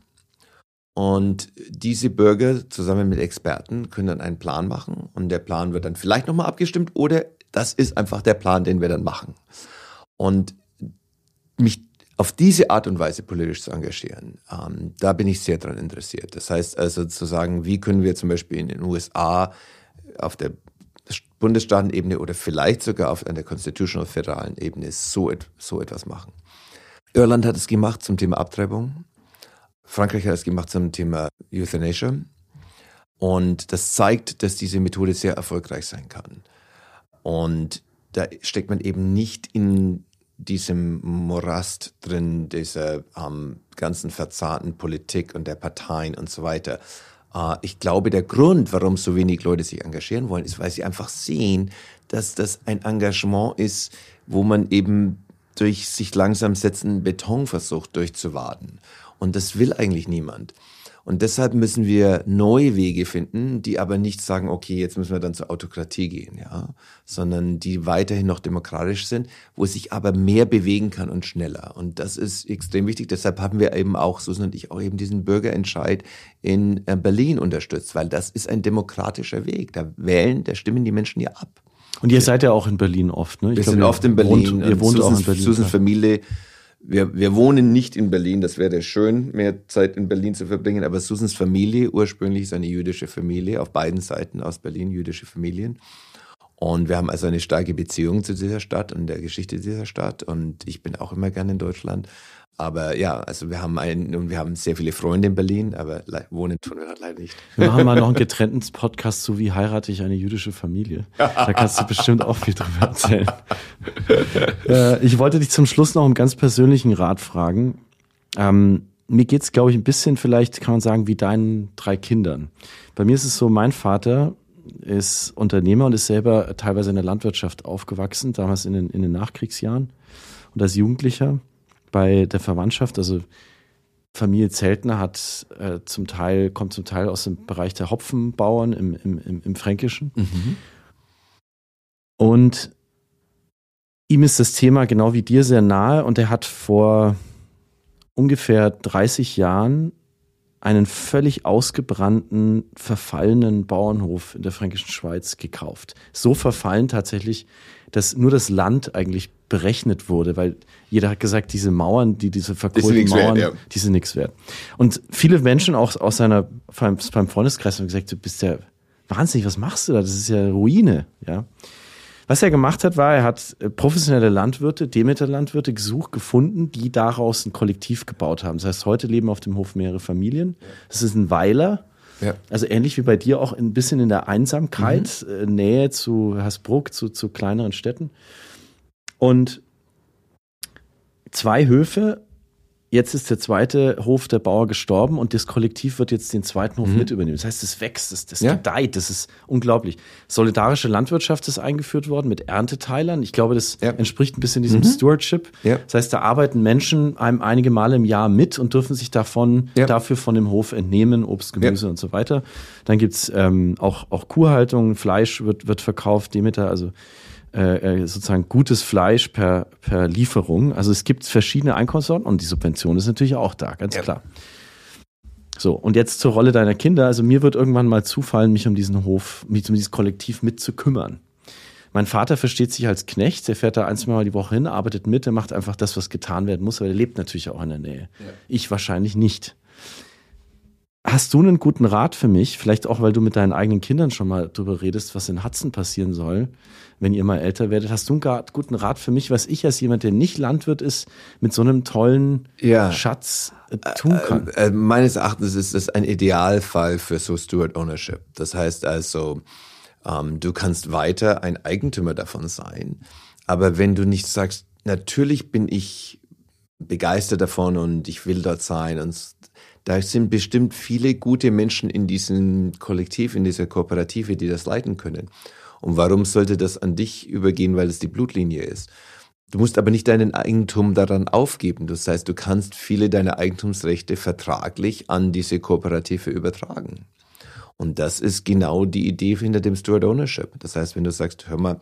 und diese Bürger zusammen mit Experten können dann einen Plan machen und der Plan wird dann vielleicht nochmal abgestimmt oder das ist einfach der Plan, den wir dann machen. Und mich auf diese Art und Weise politisch zu engagieren, ähm, da bin ich sehr daran interessiert. Das heißt also zu sagen, wie können wir zum Beispiel in den USA auf der Bundesstaatenebene oder vielleicht sogar auf einer constitutional föderalen Ebene so, so etwas machen. Irland hat es gemacht zum Thema Abtreibung. Frankreich hat es gemacht zum Thema Euthanasia. Und das zeigt, dass diese Methode sehr erfolgreich sein kann. Und da steckt man eben nicht in diesem Morast drin, dieser ähm, ganzen verzahten Politik und der Parteien und so weiter, äh, ich glaube, der Grund, warum so wenig Leute sich engagieren wollen, ist, weil sie einfach sehen, dass das ein Engagement ist, wo man eben durch sich langsam setzen Beton versucht durchzuwaden. Und das will eigentlich niemand. Und deshalb müssen wir neue Wege finden, die aber nicht sagen, okay, jetzt müssen wir dann zur Autokratie gehen, ja, sondern die weiterhin noch demokratisch sind, wo es sich aber mehr bewegen kann und schneller. Und das ist extrem wichtig. Deshalb haben wir eben auch, Susan und ich, auch eben diesen Bürgerentscheid in äh, Berlin unterstützt, weil das ist ein demokratischer Weg. Da wählen, da stimmen die Menschen ja ab. Und ihr seid ja auch in Berlin oft, ne? Ich wir glaub, sind oft in Berlin. Wohnt, ihr wohnt Susans, auch in Berlin. Susans Familie wir, wir wohnen nicht in Berlin, das wäre schön, mehr Zeit in Berlin zu verbringen, aber Susans Familie ursprünglich ist eine jüdische Familie, auf beiden Seiten aus Berlin jüdische Familien. Und wir haben also eine starke Beziehung zu dieser Stadt und der Geschichte dieser Stadt. Und ich bin auch immer gerne in Deutschland. Aber ja, also wir haben einen und wir haben sehr viele Freunde in Berlin, aber wohnen tun wir halt leider nicht. Wir machen mal noch einen getrennten Podcast zu, wie heirate ich eine jüdische Familie. Da kannst du bestimmt auch viel drüber erzählen. äh, ich wollte dich zum Schluss noch einen ganz persönlichen Rat fragen. Ähm, mir geht's, glaube ich, ein bisschen vielleicht, kann man sagen, wie deinen drei Kindern. Bei mir ist es so, mein Vater ist Unternehmer und ist selber teilweise in der Landwirtschaft aufgewachsen, damals in den, in den Nachkriegsjahren und als Jugendlicher bei der Verwandtschaft, also Familie Zeltner hat äh, zum Teil, kommt zum Teil aus dem Bereich der Hopfenbauern im, im, im, im Fränkischen. Mhm. Und ihm ist das Thema genau wie dir sehr nahe und er hat vor ungefähr 30 Jahren einen völlig ausgebrannten, verfallenen Bauernhof in der fränkischen Schweiz gekauft. So verfallen tatsächlich, dass nur das Land eigentlich berechnet wurde, weil jeder hat gesagt, diese Mauern, die diese verkohlten Mauern, wert, ja. die sind nichts wert. Und viele Menschen auch aus seiner, beim Freundeskreis haben gesagt, du bist ja wahnsinnig, was machst du da? Das ist ja Ruine, ja. Was er gemacht hat, war, er hat äh, professionelle Landwirte, Demeter-Landwirte gesucht, gefunden, die daraus ein Kollektiv gebaut haben. Das heißt, heute leben auf dem Hof mehrere Familien. Das ist ein Weiler. Ja. Also ähnlich wie bei dir auch ein bisschen in der Einsamkeit, mhm. Äh, Nähe zu Hasbruck, zu, zu kleineren Städten. Und zwei Höfe Jetzt ist der zweite Hof der Bauer gestorben und das Kollektiv wird jetzt den zweiten Hof mhm. mit übernehmen. Das heißt, es wächst, das, das ja. gedeiht, das ist unglaublich. Solidarische Landwirtschaft ist eingeführt worden mit Ernteteilern. Ich glaube, das ja. entspricht ein bisschen diesem mhm. Stewardship. Ja. Das heißt, da arbeiten Menschen einem einige Male im Jahr mit und dürfen sich davon dafür von dem Hof entnehmen, Obst, Gemüse und so weiter. Dann gibt's ähm, auch, auch Kuhhaltung, Fleisch wird, wird verkauft, Demeter, also äh, äh, sozusagen gutes Fleisch per, per Lieferung. Also es gibt verschiedene Einkaufssorten und die Subvention ist natürlich auch da, ganz ja. klar. So, und jetzt zur Rolle deiner Kinder. Also mir wird irgendwann mal zufallen, mich um diesen Hof, mich um dieses Kollektiv mitzukümmern. Mein Vater versteht sich als Knecht, der fährt da ein, zwei Mal die Woche hin, arbeitet mit, der macht einfach das, was getan werden muss, aber der lebt natürlich auch in der Nähe. Ja. Ich wahrscheinlich nicht. Hast du einen guten Rat für mich? Vielleicht auch, weil du mit deinen eigenen Kindern schon mal drüber redest, was in Hudson passieren soll, wenn ihr mal älter werdet. Hast du einen guten Rat für mich, was ich als jemand, der nicht Landwirt ist, mit so einem tollen ja. Schatz äh, tun kann? Äh, äh, meines Erachtens ist das ein Idealfall für so Steward Ownership. Das heißt also, ähm, du kannst weiter ein Eigentümer davon sein. Aber wenn du nicht sagst, natürlich bin ich begeistert davon und ich will dort sein und da sind bestimmt viele gute Menschen in diesem Kollektiv, in dieser Kooperative, die das leiten können. Und warum sollte das an dich übergehen, weil es die Blutlinie ist? Du musst aber nicht deinen Eigentum daran aufgeben. Das heißt, du kannst viele deiner Eigentumsrechte vertraglich an diese Kooperative übertragen. Und das ist genau die Idee hinter dem Steward Ownership. Das heißt, wenn du sagst, hör mal,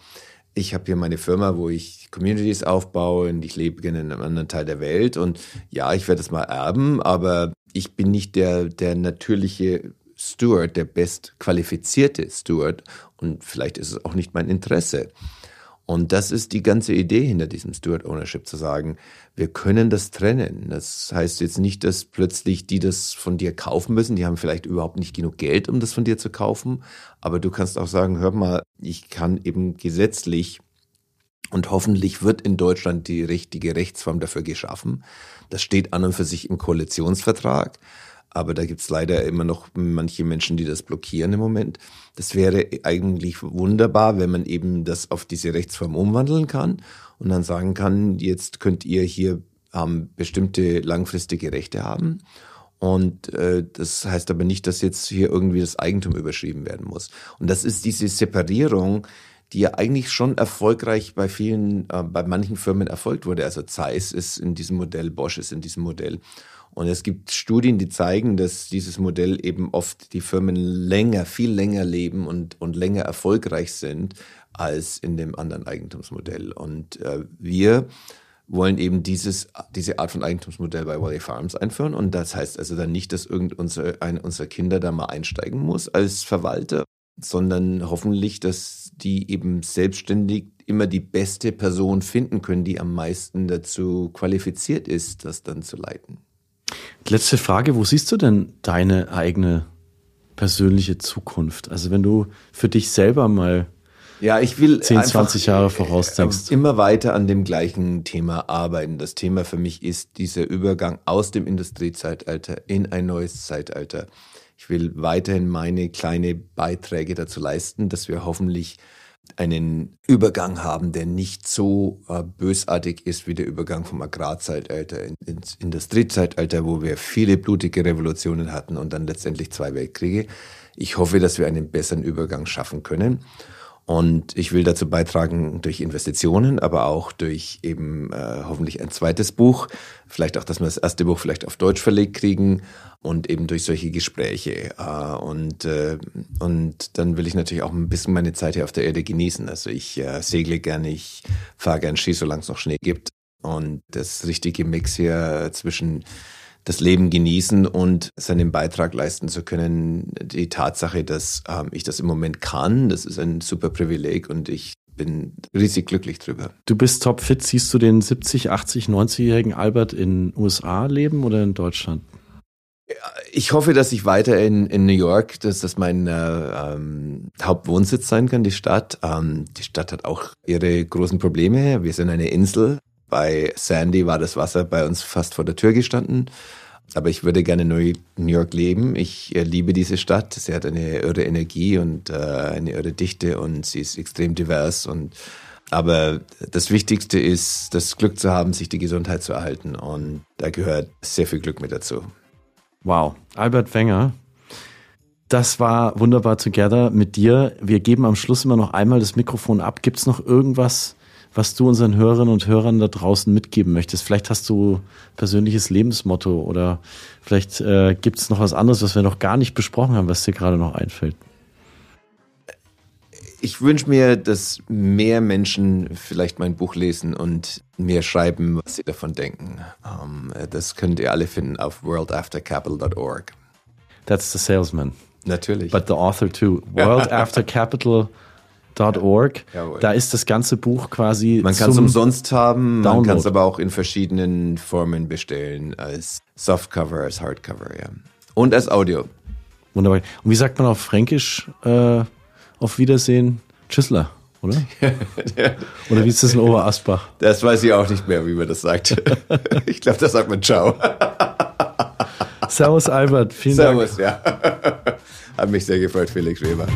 ich habe hier meine Firma, wo ich Communities aufbaue und ich lebe in einem anderen Teil der Welt und ja, ich werde es mal erben, aber ich bin nicht der, der natürliche Steward, der bestqualifizierte Steward und vielleicht ist es auch nicht mein Interesse. Und das ist die ganze Idee hinter diesem Steward Ownership, zu sagen, wir können das trennen. Das heißt jetzt nicht, dass plötzlich die das von dir kaufen müssen. Die haben vielleicht überhaupt nicht genug Geld, um das von dir zu kaufen. Aber du kannst auch sagen, hör mal, ich kann eben gesetzlich und hoffentlich wird in Deutschland die richtige Rechtsform dafür geschaffen. Das steht an und für sich im Koalitionsvertrag. Aber da gibt's leider immer noch manche Menschen, die das blockieren im Moment. Das wäre eigentlich wunderbar, wenn man eben das auf diese Rechtsform umwandeln kann und dann sagen kann, jetzt könnt ihr hier ähm, bestimmte langfristige Rechte haben. Und äh, das heißt aber nicht, dass jetzt hier irgendwie das Eigentum überschrieben werden muss. Und das ist diese Separierung, die ja eigentlich schon erfolgreich bei vielen, äh, bei manchen Firmen erfolgt wurde. Also Zeiss ist in diesem Modell, Bosch ist in diesem Modell. Und es gibt Studien, die zeigen, dass dieses Modell eben oft die Firmen länger, viel länger leben und, und länger erfolgreich sind als in dem anderen Eigentumsmodell. Und äh, wir wollen eben dieses, diese Art von Eigentumsmodell bei Wally Farms einführen. Und das heißt also dann nicht, dass irgend unser, ein unserer Kinder da mal einsteigen muss als Verwalter, sondern hoffentlich, dass die eben selbstständig immer die beste Person finden können, die am meisten dazu qualifiziert ist, das dann zu leiten. Letzte Frage, wo siehst du denn deine eigene persönliche Zukunft? Also wenn du für dich selber mal ja, ich will 10, 20 Jahre vorausdenkst. Immer weiter an dem gleichen Thema arbeiten. Das Thema für mich ist dieser Übergang aus dem Industriezeitalter in ein neues Zeitalter. Ich will weiterhin meine kleine Beiträge dazu leisten, dass wir hoffentlich einen Übergang haben, der nicht so äh, bösartig ist wie der Übergang vom Agrarzeitalter ins Industriezeitalter, wo wir viele blutige Revolutionen hatten und dann letztendlich zwei Weltkriege. Ich hoffe, dass wir einen besseren Übergang schaffen können. Und ich will dazu beitragen durch Investitionen, aber auch durch eben äh, hoffentlich ein zweites Buch, vielleicht auch, dass wir das erste Buch vielleicht auf Deutsch verlegt kriegen und eben durch solche Gespräche. Äh, und, äh, und dann will ich natürlich auch ein bisschen meine Zeit hier auf der Erde genießen. Also ich äh, segle gerne, ich fahre gern Ski, solange es noch Schnee gibt. Und das richtige Mix hier zwischen das Leben genießen und seinen Beitrag leisten zu können. Die Tatsache, dass ähm, ich das im Moment kann, das ist ein super Privileg und ich bin riesig glücklich drüber. Du bist topfit. Siehst du den 70, 80, 90-jährigen Albert in USA leben oder in Deutschland? Ich hoffe, dass ich weiter in, in New York, dass das mein äh, ähm, Hauptwohnsitz sein kann, die Stadt. Ähm, die Stadt hat auch ihre großen Probleme. Wir sind eine Insel. Bei Sandy war das Wasser bei uns fast vor der Tür gestanden. Aber ich würde gerne in New York leben. Ich äh, liebe diese Stadt. Sie hat eine irre Energie und äh, eine irre Dichte und sie ist extrem divers. Und aber das Wichtigste ist, das Glück zu haben, sich die Gesundheit zu erhalten. Und da gehört sehr viel Glück mit dazu. Wow, Albert Wenger. Das war wunderbar together mit dir. Wir geben am Schluss immer noch einmal das Mikrofon ab. Gibt es noch irgendwas, was du unseren Hörerinnen und Hörern da draußen mitgeben möchtest. Vielleicht hast du persönliches Lebensmotto oder vielleicht äh, gibt es noch was anderes, was wir noch gar nicht besprochen haben, was dir gerade noch einfällt. Ich wünsche mir, dass mehr Menschen vielleicht mein Buch lesen und mir schreiben, was sie davon denken. Um, ähm, das könnt ihr alle finden auf worldaftercapital.org. That's the salesman. Natürlich. But the author too. Worldaftercapital.org Org. Da ist das ganze Buch quasi. Man kann es umsonst haben, Download. man kann es aber auch in verschiedenen Formen bestellen, als Softcover, als Hardcover, ja. Und als Audio. Wunderbar. Und wie sagt man auf Fränkisch äh, auf Wiedersehen? Tschüssler, oder? oder wie ist das in Oberasbach? Das weiß ich auch nicht mehr, wie man das sagt. ich glaube, das sagt man Ciao. Servus Albert, vielen Servus, Dank. Servus, ja. Hat mich sehr gefreut, Felix Weber.